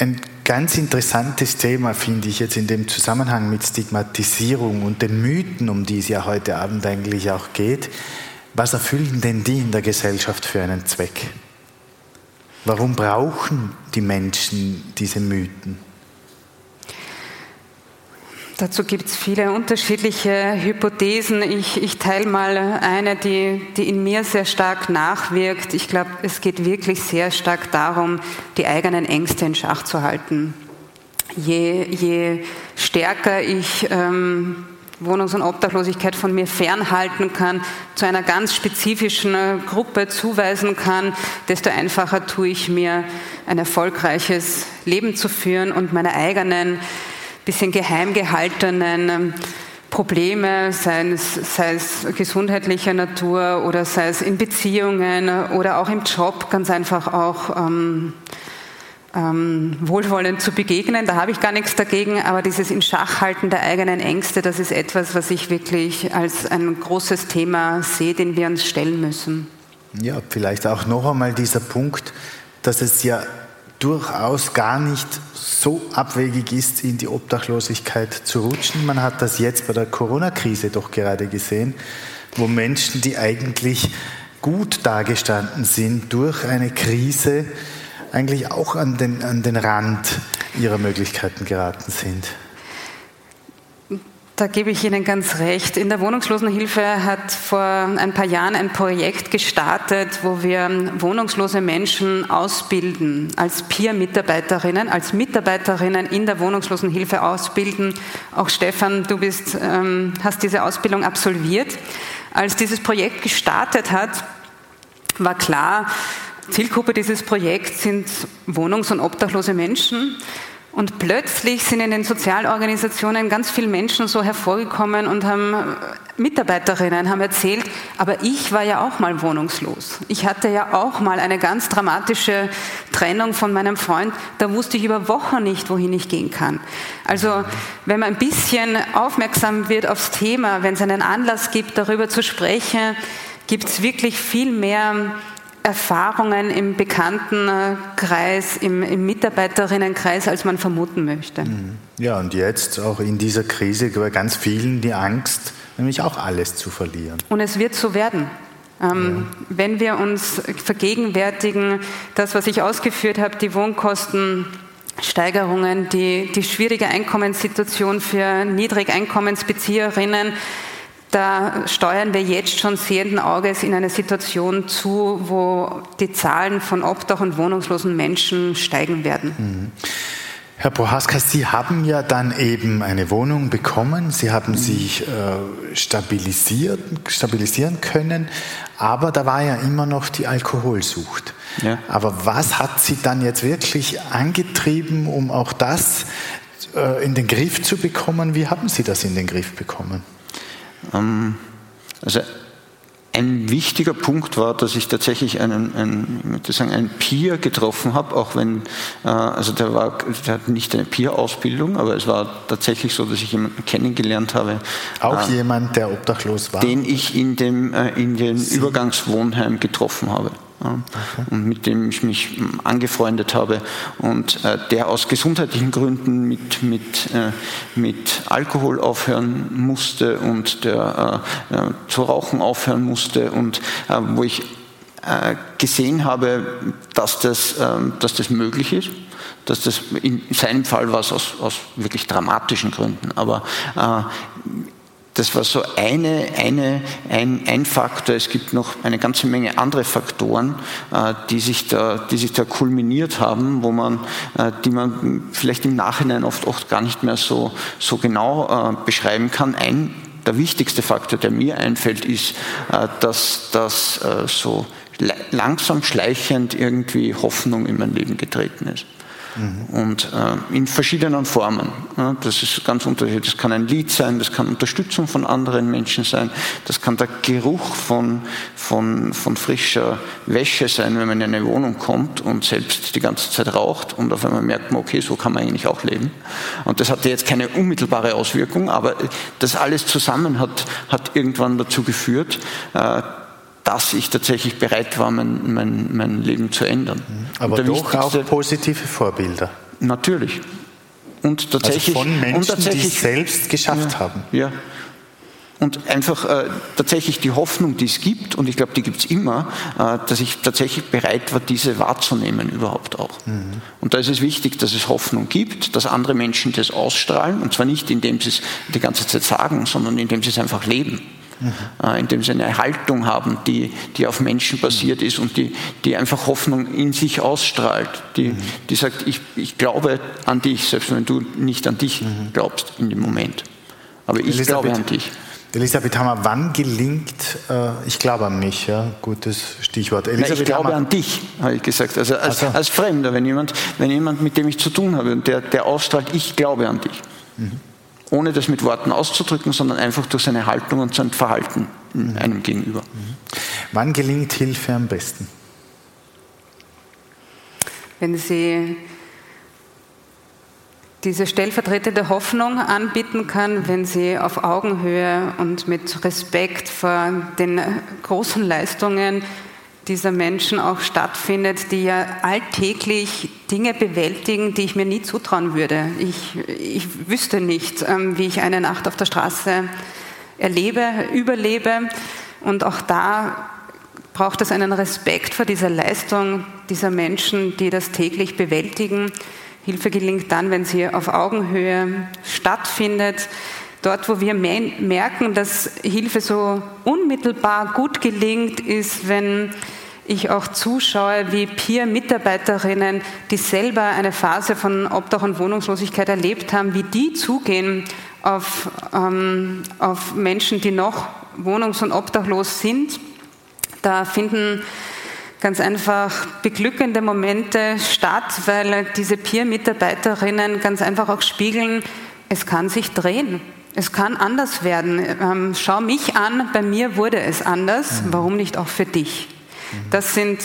Ein ganz interessantes Thema finde ich jetzt in dem Zusammenhang mit Stigmatisierung und den Mythen, um die es ja heute Abend eigentlich auch geht. Was erfüllen denn die in der Gesellschaft für einen Zweck? Warum brauchen die Menschen diese Mythen? Dazu gibt es viele unterschiedliche Hypothesen. Ich, ich teile mal eine, die, die in mir sehr stark nachwirkt. Ich glaube, es geht wirklich sehr stark darum, die eigenen Ängste in Schach zu halten. Je, je stärker ich ähm, Wohnungs- und Obdachlosigkeit von mir fernhalten kann, zu einer ganz spezifischen äh, Gruppe zuweisen kann, desto einfacher tue ich mir ein erfolgreiches Leben zu führen und meine eigenen bisschen geheim gehaltenen ähm, Probleme, sei es, sei es gesundheitlicher Natur oder sei es in Beziehungen oder auch im Job, ganz einfach auch ähm, ähm, wohlwollend zu begegnen. Da habe ich gar nichts dagegen, aber dieses in Schachhalten der eigenen Ängste, das ist etwas, was ich wirklich als ein großes Thema sehe, den wir uns stellen müssen. Ja, vielleicht auch noch einmal dieser Punkt, dass es ja durchaus gar nicht so abwegig ist, in die Obdachlosigkeit zu rutschen. Man hat das jetzt bei der Corona-Krise doch gerade gesehen, wo Menschen, die eigentlich gut dagestanden sind durch eine Krise, eigentlich auch an den, an den Rand ihrer Möglichkeiten geraten sind. Da gebe ich Ihnen ganz recht. In der Wohnungslosenhilfe hat vor ein paar Jahren ein Projekt gestartet, wo wir wohnungslose Menschen ausbilden als Peer-Mitarbeiterinnen, als Mitarbeiterinnen in der Wohnungslosenhilfe ausbilden. Auch Stefan, du bist, ähm, hast diese Ausbildung absolviert. Als dieses Projekt gestartet hat, war klar, Zielgruppe dieses Projekts sind wohnungs- und obdachlose Menschen. Und plötzlich sind in den Sozialorganisationen ganz viele Menschen so hervorgekommen und haben Mitarbeiterinnen haben erzählt, aber ich war ja auch mal wohnungslos. Ich hatte ja auch mal eine ganz dramatische Trennung von meinem Freund. Da wusste ich über Wochen nicht, wohin ich gehen kann. Also wenn man ein bisschen aufmerksam wird aufs Thema, wenn es einen Anlass gibt, darüber zu sprechen, gibt es wirklich viel mehr Erfahrungen im Bekanntenkreis, im, im, Mitarbeierinnenkreis, als man vermuten möchte. Mhm. Ja, und jetzt auch in dieser Krise bei ganz vielen die Angst, nämlich auch alles zu verlieren. Und es wird so werden. Ähm, ja. Wenn wir uns vergegenwärtigen, das, was ich ausgeführt habe, die Wohnkostensteigerungen, die, die schwierige Einkommenssituation für Niedrigeinkommensbezieherinnen, da steuern wir jetzt schon sehenden Auges in eine Situation zu, wo die Zahlen von Obdach- und wohnungslosen Menschen steigen werden. Mhm. Herr Prohaska, Sie haben ja dann eben eine Wohnung bekommen, Sie haben mhm. sich äh, stabilisiert, stabilisieren können, aber da war ja immer noch die Alkoholsucht. Ja. Aber was hat Sie dann jetzt wirklich angetrieben, um auch das äh, in den Griff zu bekommen? Wie haben Sie das in den Griff bekommen? Ähm, also ein wichtiger Punkt war, dass ich tatsächlich einen, einen, sagen, einen Peer getroffen habe, auch wenn, äh, also der, war, der hat nicht eine Peer-Ausbildung, aber es war tatsächlich so, dass ich jemanden kennengelernt habe. Auch äh, jemand, der obdachlos war? Den ich in dem, äh, in dem Übergangswohnheim getroffen habe und mit dem ich mich angefreundet habe und äh, der aus gesundheitlichen Gründen mit, mit, äh, mit Alkohol aufhören musste und der äh, zu rauchen aufhören musste und wo ich gesehen habe, dass das, dass das möglich ist dass das in seinem Fall war es aus, aus wirklich dramatischen Gründen, aber äh, das war so eine, eine, ein, ein Faktor. Es gibt noch eine ganze Menge andere Faktoren, äh, die, sich da, die sich da kulminiert haben, wo man, äh, die man vielleicht im Nachhinein oft, oft gar nicht mehr so, so genau äh, beschreiben kann. Ein, der wichtigste Faktor, der mir einfällt, ist, dass das so langsam schleichend irgendwie Hoffnung in mein Leben getreten ist. Mhm. Und äh, in verschiedenen Formen. Ja, das ist ganz unterschiedlich. Das kann ein Lied sein, das kann Unterstützung von anderen Menschen sein, das kann der Geruch von, von, von frischer Wäsche sein, wenn man in eine Wohnung kommt und selbst die ganze Zeit raucht und auf einmal merkt man, okay, so kann man eigentlich auch leben. Und das hatte jetzt keine unmittelbare Auswirkung, aber das alles zusammen hat, hat irgendwann dazu geführt, äh, dass ich tatsächlich bereit war, mein, mein, mein Leben zu ändern. Aber doch auch positive Vorbilder. Natürlich. Und tatsächlich, also von Menschen, und tatsächlich, die es selbst geschafft ja, haben. Ja. Und einfach äh, tatsächlich die Hoffnung, die es gibt, und ich glaube, die gibt es immer, äh, dass ich tatsächlich bereit war, diese wahrzunehmen überhaupt auch. Mhm. Und da ist es wichtig, dass es Hoffnung gibt, dass andere Menschen das ausstrahlen, und zwar nicht, indem sie es die ganze Zeit sagen, sondern indem sie es einfach leben. Mhm. Äh, indem sie eine Haltung haben, die, die auf Menschen basiert ist und die, die einfach Hoffnung in sich ausstrahlt, die, mhm. die sagt, ich, ich glaube an dich, selbst wenn du nicht an dich mhm. glaubst in dem Moment. Aber ich Elisabeth, glaube an dich. Elisabeth Hammer, wann gelingt, äh, ich glaube an mich, ja, gutes Stichwort. Elisabeth Na, ich glaube Hammer. an dich, habe ich gesagt. Also als, also. als Fremder, wenn jemand, wenn jemand, mit dem ich zu tun habe, der, der ausstrahlt, ich glaube an dich. Mhm ohne das mit Worten auszudrücken, sondern einfach durch seine Haltung und sein Verhalten mhm. einem gegenüber. Mhm. Wann gelingt Hilfe am besten? Wenn Sie diese stellvertretende Hoffnung anbieten kann, wenn sie auf Augenhöhe und mit Respekt vor den großen Leistungen dieser Menschen auch stattfindet, die ja alltäglich Dinge bewältigen, die ich mir nie zutrauen würde. Ich, ich wüsste nicht, ähm, wie ich eine Nacht auf der Straße erlebe, überlebe. Und auch da braucht es einen Respekt vor dieser Leistung dieser Menschen, die das täglich bewältigen. Hilfe gelingt dann, wenn sie auf Augenhöhe stattfindet. Dort, wo wir merken, dass Hilfe so unmittelbar gut gelingt, ist, wenn ich auch zuschaue, wie Peer-Mitarbeiterinnen, die selber eine Phase von Obdach und Wohnungslosigkeit erlebt haben, wie die zugehen auf, ähm, auf Menschen, die noch wohnungs- und obdachlos sind. Da finden ganz einfach beglückende Momente statt, weil diese Peer-Mitarbeiterinnen ganz einfach auch spiegeln, es kann sich drehen. Es kann anders werden. Ähm, schau mich an, bei mir wurde es anders. Warum nicht auch für dich? Das sind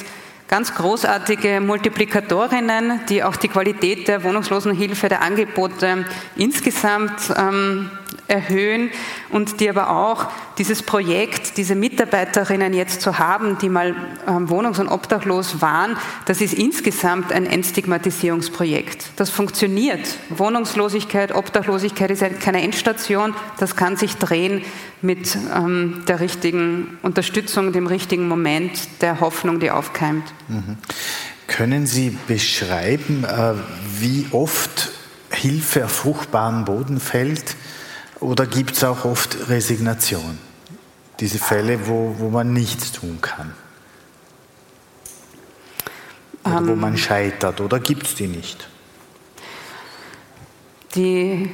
ganz großartige Multiplikatorinnen, die auch die Qualität der Wohnungslosenhilfe, der Angebote insgesamt ähm, erhöhen und die aber auch dieses Projekt, diese Mitarbeiterinnen jetzt zu haben, die mal ähm, wohnungs- und obdachlos waren, das ist insgesamt ein Entstigmatisierungsprojekt. Das funktioniert. Wohnungslosigkeit, Obdachlosigkeit ist keine Endstation, das kann sich drehen mit ähm, der richtigen Unterstützung, dem richtigen Moment, der Hoffnung, die aufkeimt. Mhm. Können Sie beschreiben, äh, wie oft Hilfe auf fruchtbaren Boden fällt? Oder gibt es auch oft Resignation? Diese Fälle, wo, wo man nichts tun kann? Oder um, wo man ähm. scheitert? Oder gibt es die nicht? Die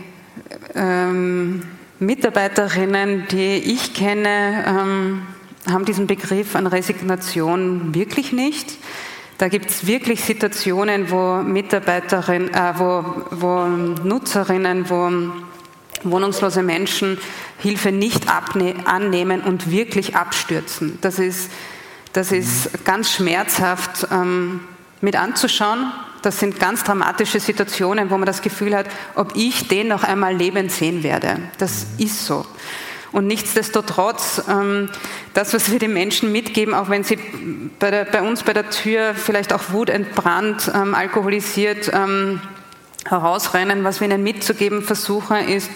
ähm, Mitarbeiterinnen, die ich kenne, ähm, haben diesen Begriff an Resignation wirklich nicht. Da gibt es wirklich Situationen, wo Mitarbeiterinnen, äh, wo, wo Nutzerinnen, wo wohnungslose Menschen Hilfe nicht annehmen und wirklich abstürzen. Das ist, das ist ganz schmerzhaft ähm, mit anzuschauen. Das sind ganz dramatische Situationen, wo man das Gefühl hat, ob ich den noch einmal lebend sehen werde. Das ist so. Und nichtsdestotrotz, ähm, das, was wir den Menschen mitgeben, auch wenn sie bei, der, bei uns bei der Tür vielleicht auch wutentbrannt, ähm, alkoholisiert, ähm, herausrennen. Was wir ihnen mitzugeben versuchen, ist,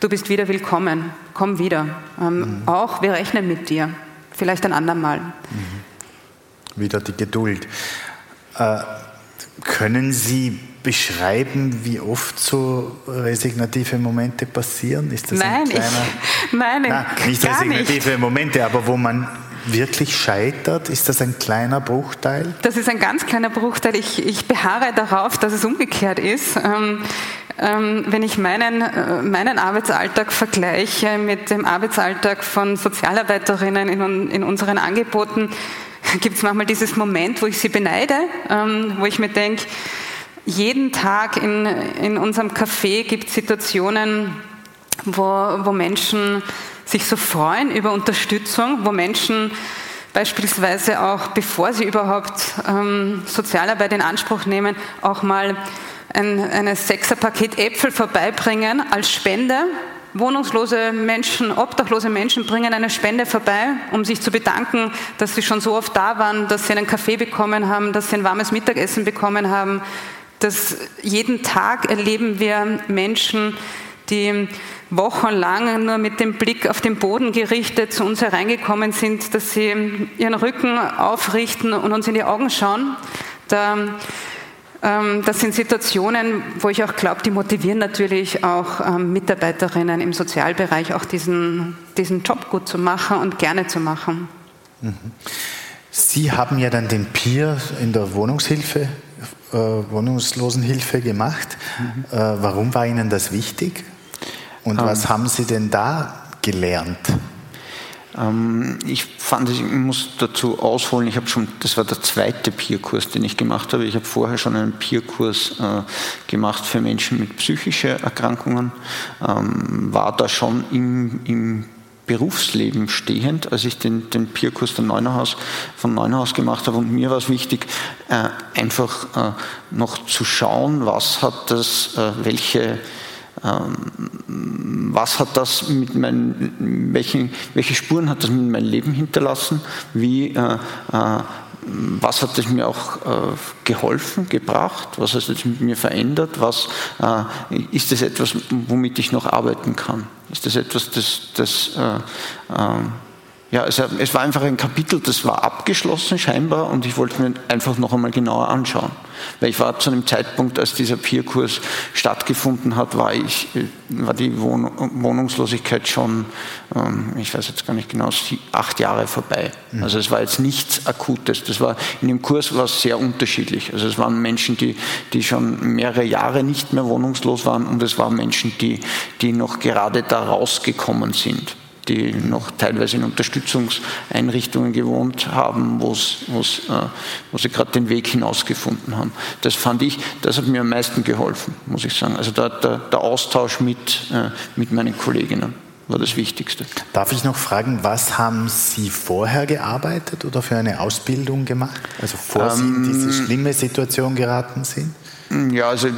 du bist wieder willkommen, komm wieder. Ähm, mhm. Auch wir rechnen mit dir, vielleicht ein andermal. Mhm. Wieder die Geduld. Äh, können Sie beschreiben, wie oft so resignative Momente passieren? Ist das nein, ein kleiner, <laughs> ich meine nein, nicht resignative nicht. Momente, aber wo man wirklich scheitert? Ist das ein kleiner Bruchteil? Das ist ein ganz kleiner Bruchteil. Ich, ich beharre darauf, dass es umgekehrt ist. Ähm, ähm, wenn ich meinen, äh, meinen Arbeitsalltag vergleiche mit dem Arbeitsalltag von Sozialarbeiterinnen in, in unseren Angeboten, <laughs> gibt es manchmal dieses Moment, wo ich sie beneide, ähm, wo ich mir denke, jeden Tag in, in unserem Café gibt es Situationen, wo, wo Menschen sich so freuen über Unterstützung, wo Menschen beispielsweise auch, bevor sie überhaupt ähm, Sozialarbeit in Anspruch nehmen, auch mal ein eine Sechserpaket Äpfel vorbeibringen als Spende. Wohnungslose Menschen, obdachlose Menschen bringen eine Spende vorbei, um sich zu bedanken, dass sie schon so oft da waren, dass sie einen Kaffee bekommen haben, dass sie ein warmes Mittagessen bekommen haben, dass jeden Tag erleben wir Menschen, die wochenlang nur mit dem Blick auf den Boden gerichtet zu uns hereingekommen sind, dass sie ihren Rücken aufrichten und uns in die Augen schauen. Da, ähm, das sind Situationen, wo ich auch glaube, die motivieren natürlich auch ähm, Mitarbeiterinnen im Sozialbereich, auch diesen, diesen Job gut zu machen und gerne zu machen. Mhm. Sie haben ja dann den Peer in der Wohnungshilfe, äh, Wohnungslosenhilfe gemacht. Mhm. Äh, warum war Ihnen das wichtig? Und um, was haben Sie denn da gelernt? Ähm, ich fand, ich muss dazu ausholen, ich habe schon, das war der zweite Peer-Kurs, den ich gemacht habe. Ich habe vorher schon einen Peer-Kurs äh, gemacht für Menschen mit psychischen Erkrankungen, ähm, war da schon im, im Berufsleben stehend, als ich den, den Peerkurs von Neunerhaus, von Neunerhaus gemacht habe. Und mir war es wichtig, äh, einfach äh, noch zu schauen, was hat das, äh, welche ähm, was hat das mit meinen, welchen, welche Spuren hat das mit meinem Leben hinterlassen? Wie, äh, äh, was hat es mir auch äh, geholfen, gebracht? Was hat es mit mir verändert? Was, äh, ist das etwas, womit ich noch arbeiten kann? Ist das etwas, das, das äh, ähm, ja, es, es war einfach ein Kapitel, das war abgeschlossen scheinbar und ich wollte mir einfach noch einmal genauer anschauen. Weil ich war zu einem Zeitpunkt, als dieser Peerkurs stattgefunden hat, war, ich, war die Wohnungslosigkeit schon, ähm, ich weiß jetzt gar nicht genau, acht Jahre vorbei. Mhm. Also es war jetzt nichts Akutes. Das war, in dem Kurs war es sehr unterschiedlich. Also es waren Menschen, die, die schon mehrere Jahre nicht mehr wohnungslos waren und es waren Menschen, die, die noch gerade da rausgekommen sind die noch teilweise in Unterstützungseinrichtungen gewohnt haben, wo's, wo's, äh, wo sie gerade den Weg hinausgefunden haben. Das fand ich, das hat mir am meisten geholfen, muss ich sagen. Also der, der, der Austausch mit, äh, mit meinen Kolleginnen war das Wichtigste. Darf ich noch fragen, was haben Sie vorher gearbeitet oder für eine Ausbildung gemacht? Also vor ähm, Sie in diese ähm, schlimme Situation geraten sind? Ja, also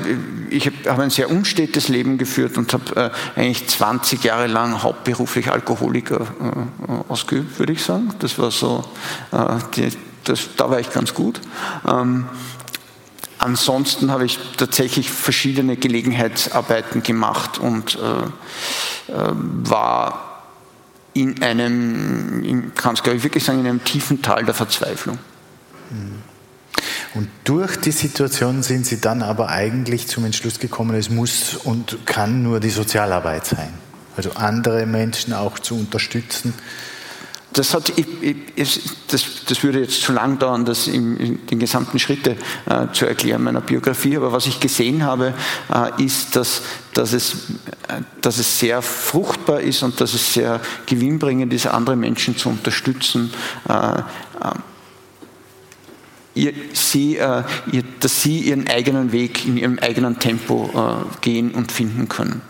ich habe ein sehr unstetes Leben geführt und habe äh, eigentlich 20 Jahre lang hauptberuflich Alkoholiker äh, ausgeübt, würde ich sagen. Das war so, äh, die, das, da war ich ganz gut. Ähm, ansonsten habe ich tatsächlich verschiedene Gelegenheitsarbeiten gemacht und äh, äh, war in einem, kann es glaube ich wirklich sagen, in einem tiefen Tal der Verzweiflung. Mhm. Und durch die Situation sind Sie dann aber eigentlich zum Entschluss gekommen, es muss und kann nur die Sozialarbeit sein. Also andere Menschen auch zu unterstützen. Das, hat, ich, ich, das, das, würde jetzt zu lang dauern, das in, den gesamten Schritte äh, zu erklären meiner Biografie. Aber was ich gesehen habe, äh, ist, dass, dass, es, äh, dass es sehr fruchtbar ist und dass es sehr gewinnbringend ist, andere Menschen zu unterstützen äh, äh, ihr, sie, äh, ihr, dass sie ihren eigenen Weg in ihrem eigenen Tempo äh, gehen und finden können.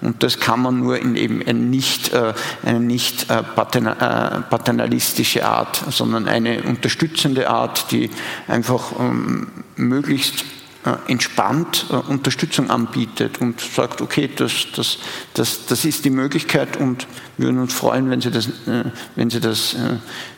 Und das kann man nur in eben eine nicht, äh, eine nicht äh, äh, paternalistische Art, sondern eine unterstützende Art, die einfach ähm, möglichst entspannt Unterstützung anbietet und sagt, okay, das, das, das, das ist die Möglichkeit und wir würden uns freuen, wenn Sie das, wenn Sie das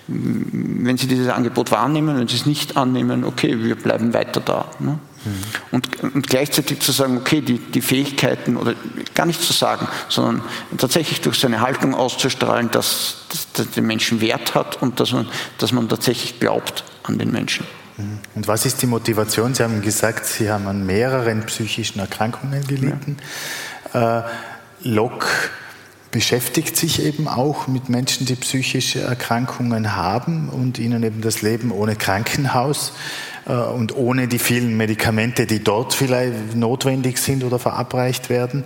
wenn Sie dieses Angebot wahrnehmen, wenn Sie es nicht annehmen, okay, wir bleiben weiter da. Ne? Mhm. Und, und, gleichzeitig zu sagen, okay, die, die Fähigkeiten, oder gar nicht zu sagen, sondern tatsächlich durch seine Haltung auszustrahlen, dass, das den Menschen Wert hat und dass man, dass man tatsächlich glaubt an den Menschen. Und was ist die Motivation? Sie haben gesagt, Sie haben an mehreren psychischen Erkrankungen gelitten. Ja. Äh, Locke beschäftigt sich eben auch mit Menschen, die psychische Erkrankungen haben und ihnen eben das Leben ohne Krankenhaus äh, und ohne die vielen Medikamente, die dort vielleicht notwendig sind oder verabreicht werden.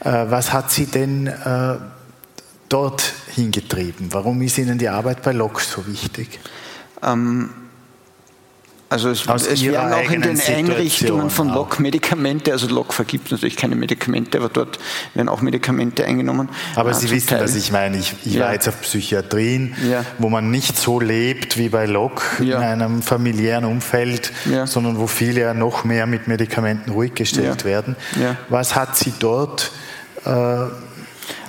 Äh, was hat Sie denn äh, dort hingetrieben? Warum ist Ihnen die Arbeit bei Locke so wichtig? Ähm, also es, es werden auch in den Situation, Einrichtungen von LOC Medikamente, also LOC vergibt natürlich keine Medikamente, aber dort werden auch Medikamente eingenommen. Aber Sie wissen, Teil. was ich meine. Ich, ich ja. war jetzt auf Psychiatrien, ja. wo man nicht so lebt wie bei LOC ja. in einem familiären Umfeld, sondern wo viele ja noch mehr mit Medikamenten ruhig gestellt werden. Was hat Sie dort äh,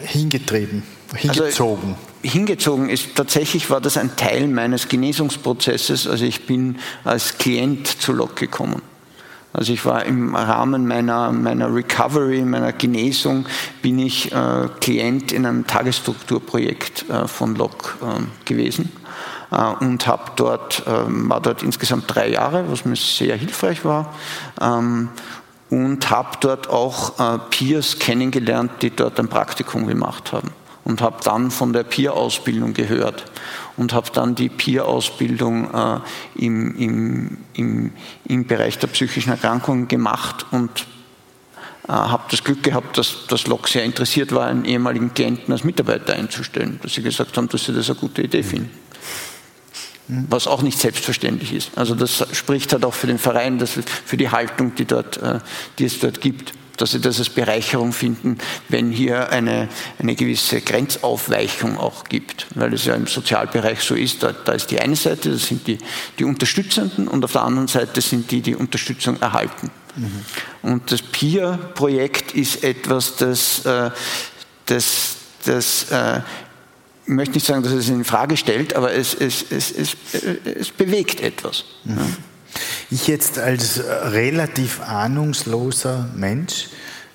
hingetrieben, also hingezogen? Also, hingezogen ist. Tatsächlich war das ein Teil meines Genesungsprozesses. Also ich bin als Klient zu Lok gekommen. Also ich war im Rahmen meiner, meiner Recovery, meiner Genesung, bin ich äh, Klient in einem Tagesstrukturprojekt äh, von Lok äh, gewesen und habe dort, ähm, war dort insgesamt drei Jahre, was mir sehr hilfreich war. Ähm, und habe dort auch äh, Peers kennengelernt, die dort ein Praktikum gemacht haben. Und habe dann von der Peer-Ausbildung gehört und habe dann die Peer-Ausbildung äh, im, im, im, im Bereich der psychischen Erkrankungen gemacht und äh, habe das Glück gehabt, dass das Lok sehr interessiert war, einen ehemaligen Klienten als Mitarbeiter einzustellen, dass sie gesagt haben, dass sie das eine gute Idee finden was auch nicht selbstverständlich ist. Also das spricht halt auch für den Verein, dass, für die Haltung, die, dort, äh, die es dort gibt, dass sie das als Bereicherung finden, wenn hier eine, eine gewisse Grenzaufweichung auch gibt, weil es ja im Sozialbereich so ist, da, da ist die eine Seite, das sind die, die Unterstützenden und auf der anderen Seite sind die, die Unterstützung erhalten. Mhm. Und das PIA-Projekt ist etwas, das, äh, das, das äh, ich möchte nicht sagen, dass es in Frage stellt, aber es, es, es, es, es bewegt etwas. Mhm. Ich jetzt als relativ ahnungsloser Mensch,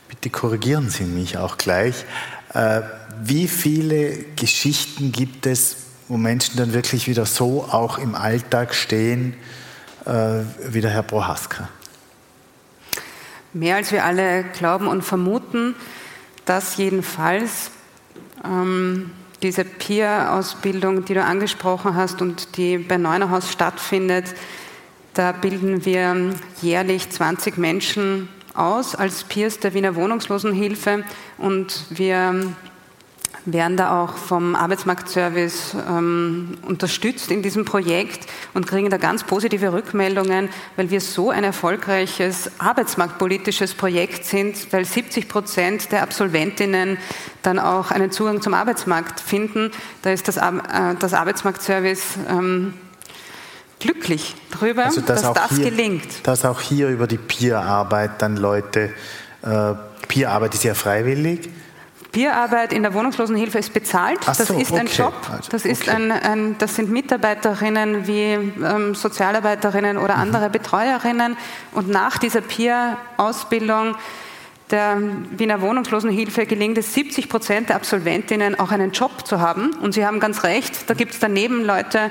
bitte korrigieren Sie mich auch gleich, äh, wie viele Geschichten gibt es, wo Menschen dann wirklich wieder so auch im Alltag stehen, äh, wie der Herr Prohaska? Mehr als wir alle glauben und vermuten, das jedenfalls. Ähm, diese Peer-Ausbildung, die du angesprochen hast und die bei Neunerhaus stattfindet, da bilden wir jährlich 20 Menschen aus als Peers der Wiener Wohnungslosenhilfe und wir werden da auch vom Arbeitsmarktservice ähm, unterstützt in diesem Projekt und kriegen da ganz positive Rückmeldungen, weil wir so ein erfolgreiches arbeitsmarktpolitisches Projekt sind, weil 70 Prozent der Absolventinnen dann auch einen Zugang zum Arbeitsmarkt finden. Da ist das, äh, das Arbeitsmarktservice ähm, glücklich darüber, also, dass, dass das hier, gelingt. Dass auch hier über die Peer-Arbeit dann Leute, äh, Peer-Arbeit ist ja freiwillig, Bierarbeit in der Wohnungslosenhilfe ist bezahlt. So, das ist okay. ein Job. Also, das, ist okay. ein, ein, das sind Mitarbeiterinnen wie ähm, Sozialarbeiterinnen oder mhm. andere Betreuerinnen. Und nach dieser Peer-Ausbildung der Wiener Wohnungslosenhilfe gelingt es 70 Prozent der Absolventinnen auch einen Job zu haben. Und Sie haben ganz recht, da gibt es daneben Leute,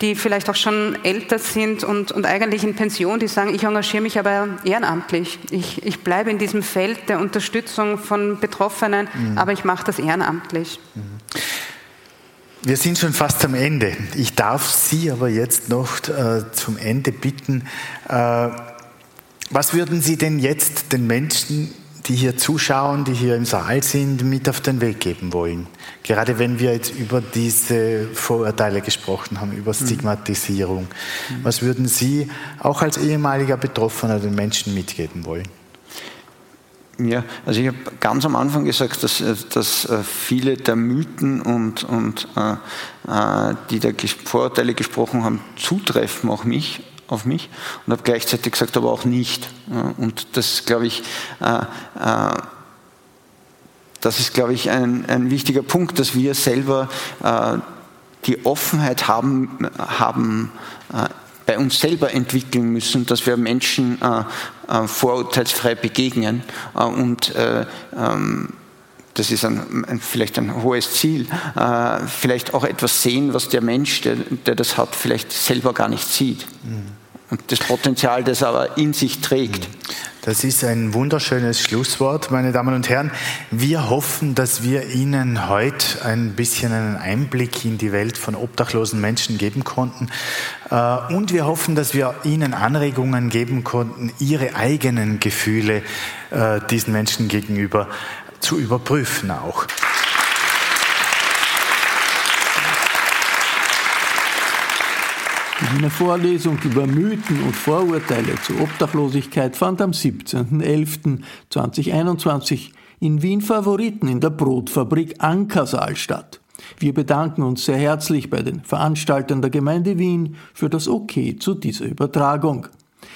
die vielleicht auch schon älter sind und, und eigentlich in Pension, die sagen, ich engagiere mich aber ehrenamtlich. Ich, ich bleibe in diesem Feld der Unterstützung von Betroffenen, mhm. aber ich mache das ehrenamtlich. Mhm. Wir sind schon fast am Ende. Ich darf Sie aber jetzt noch äh, zum Ende bitten. Äh, was würden Sie denn jetzt den Menschen die hier zuschauen, die hier im Saal sind, mit auf den Weg geben wollen? Gerade wenn wir jetzt über diese Vorurteile gesprochen haben, über mhm. Stigmatisierung. Mhm. Was würden Sie auch als ehemaliger Betroffener den Menschen mitgeben wollen? Ja, also ich habe ganz am Anfang gesagt, dass, äh, dass äh, viele der Mythen und, und äh, äh die da Vorurteile gesprochen haben, zutreffen, auch mich auf mich und habe gleichzeitig gesagt, aber auch nicht. Und das, glaube ich, äh, äh, das ist, glaube ich, ein, ein wichtiger Punkt, dass wir selber äh, die Offenheit haben, haben bei uns selber entwickeln müssen, dass wir Menschen vorurteilsfrei begegnen und ähm, das ist ein, ein, vielleicht ein hohes Ziel, äh, vielleicht auch etwas sehen, was der Mensch, der, der das hat, vielleicht selber gar nicht sieht. Mhm. Und das Potenzial, das aber in sich trägt. Das ist ein wunderschönes Schlusswort, meine Damen und Herren. Wir hoffen, dass wir Ihnen heute ein bisschen einen Einblick in die Welt von obdachlosen Menschen geben konnten. Äh, und wir hoffen, dass wir Ihnen Anregungen geben konnten, Ihre eigenen Gefühle äh, diesen Menschen gegenüber zu überprüfen auch. Die Wiener Vorlesung über Mythen und Vorurteile zur Obdachlosigkeit fand am 17.11.2021 in Wien Favoriten in der Brotfabrik Ankersaal statt. Wir bedanken uns sehr herzlich bei den Veranstaltern der Gemeinde Wien für das Okay zu dieser Übertragung.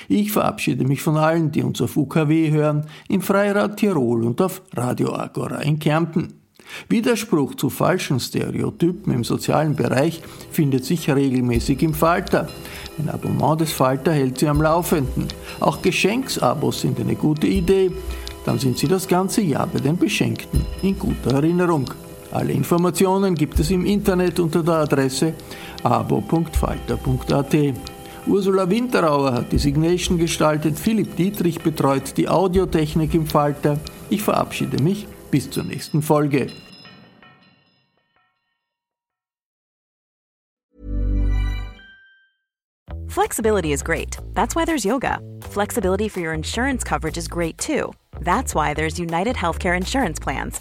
Ich verabschiede mich von allen, die uns auf UKW hören, im Freirad Tirol und auf Radio Agora in Kärnten. Widerspruch zu falschen Stereotypen im sozialen Bereich findet sich regelmäßig im Falter. Ein Abonnement des Falter hält Sie am Laufenden. Auch Geschenksabos sind eine gute Idee. Dann sind Sie das ganze Jahr bei den Beschenkten in guter Erinnerung. Alle Informationen gibt es im Internet unter der Adresse abo.falter.at. Ursula Winterauer hat die Signation gestaltet, Philipp Dietrich betreut die Audiotechnik im Falter. Ich verabschiede mich bis zur nächsten Folge. Flexibility is great. That's why there's yoga. Flexibility for your insurance coverage is great too. That's why there's United Healthcare Insurance Plans.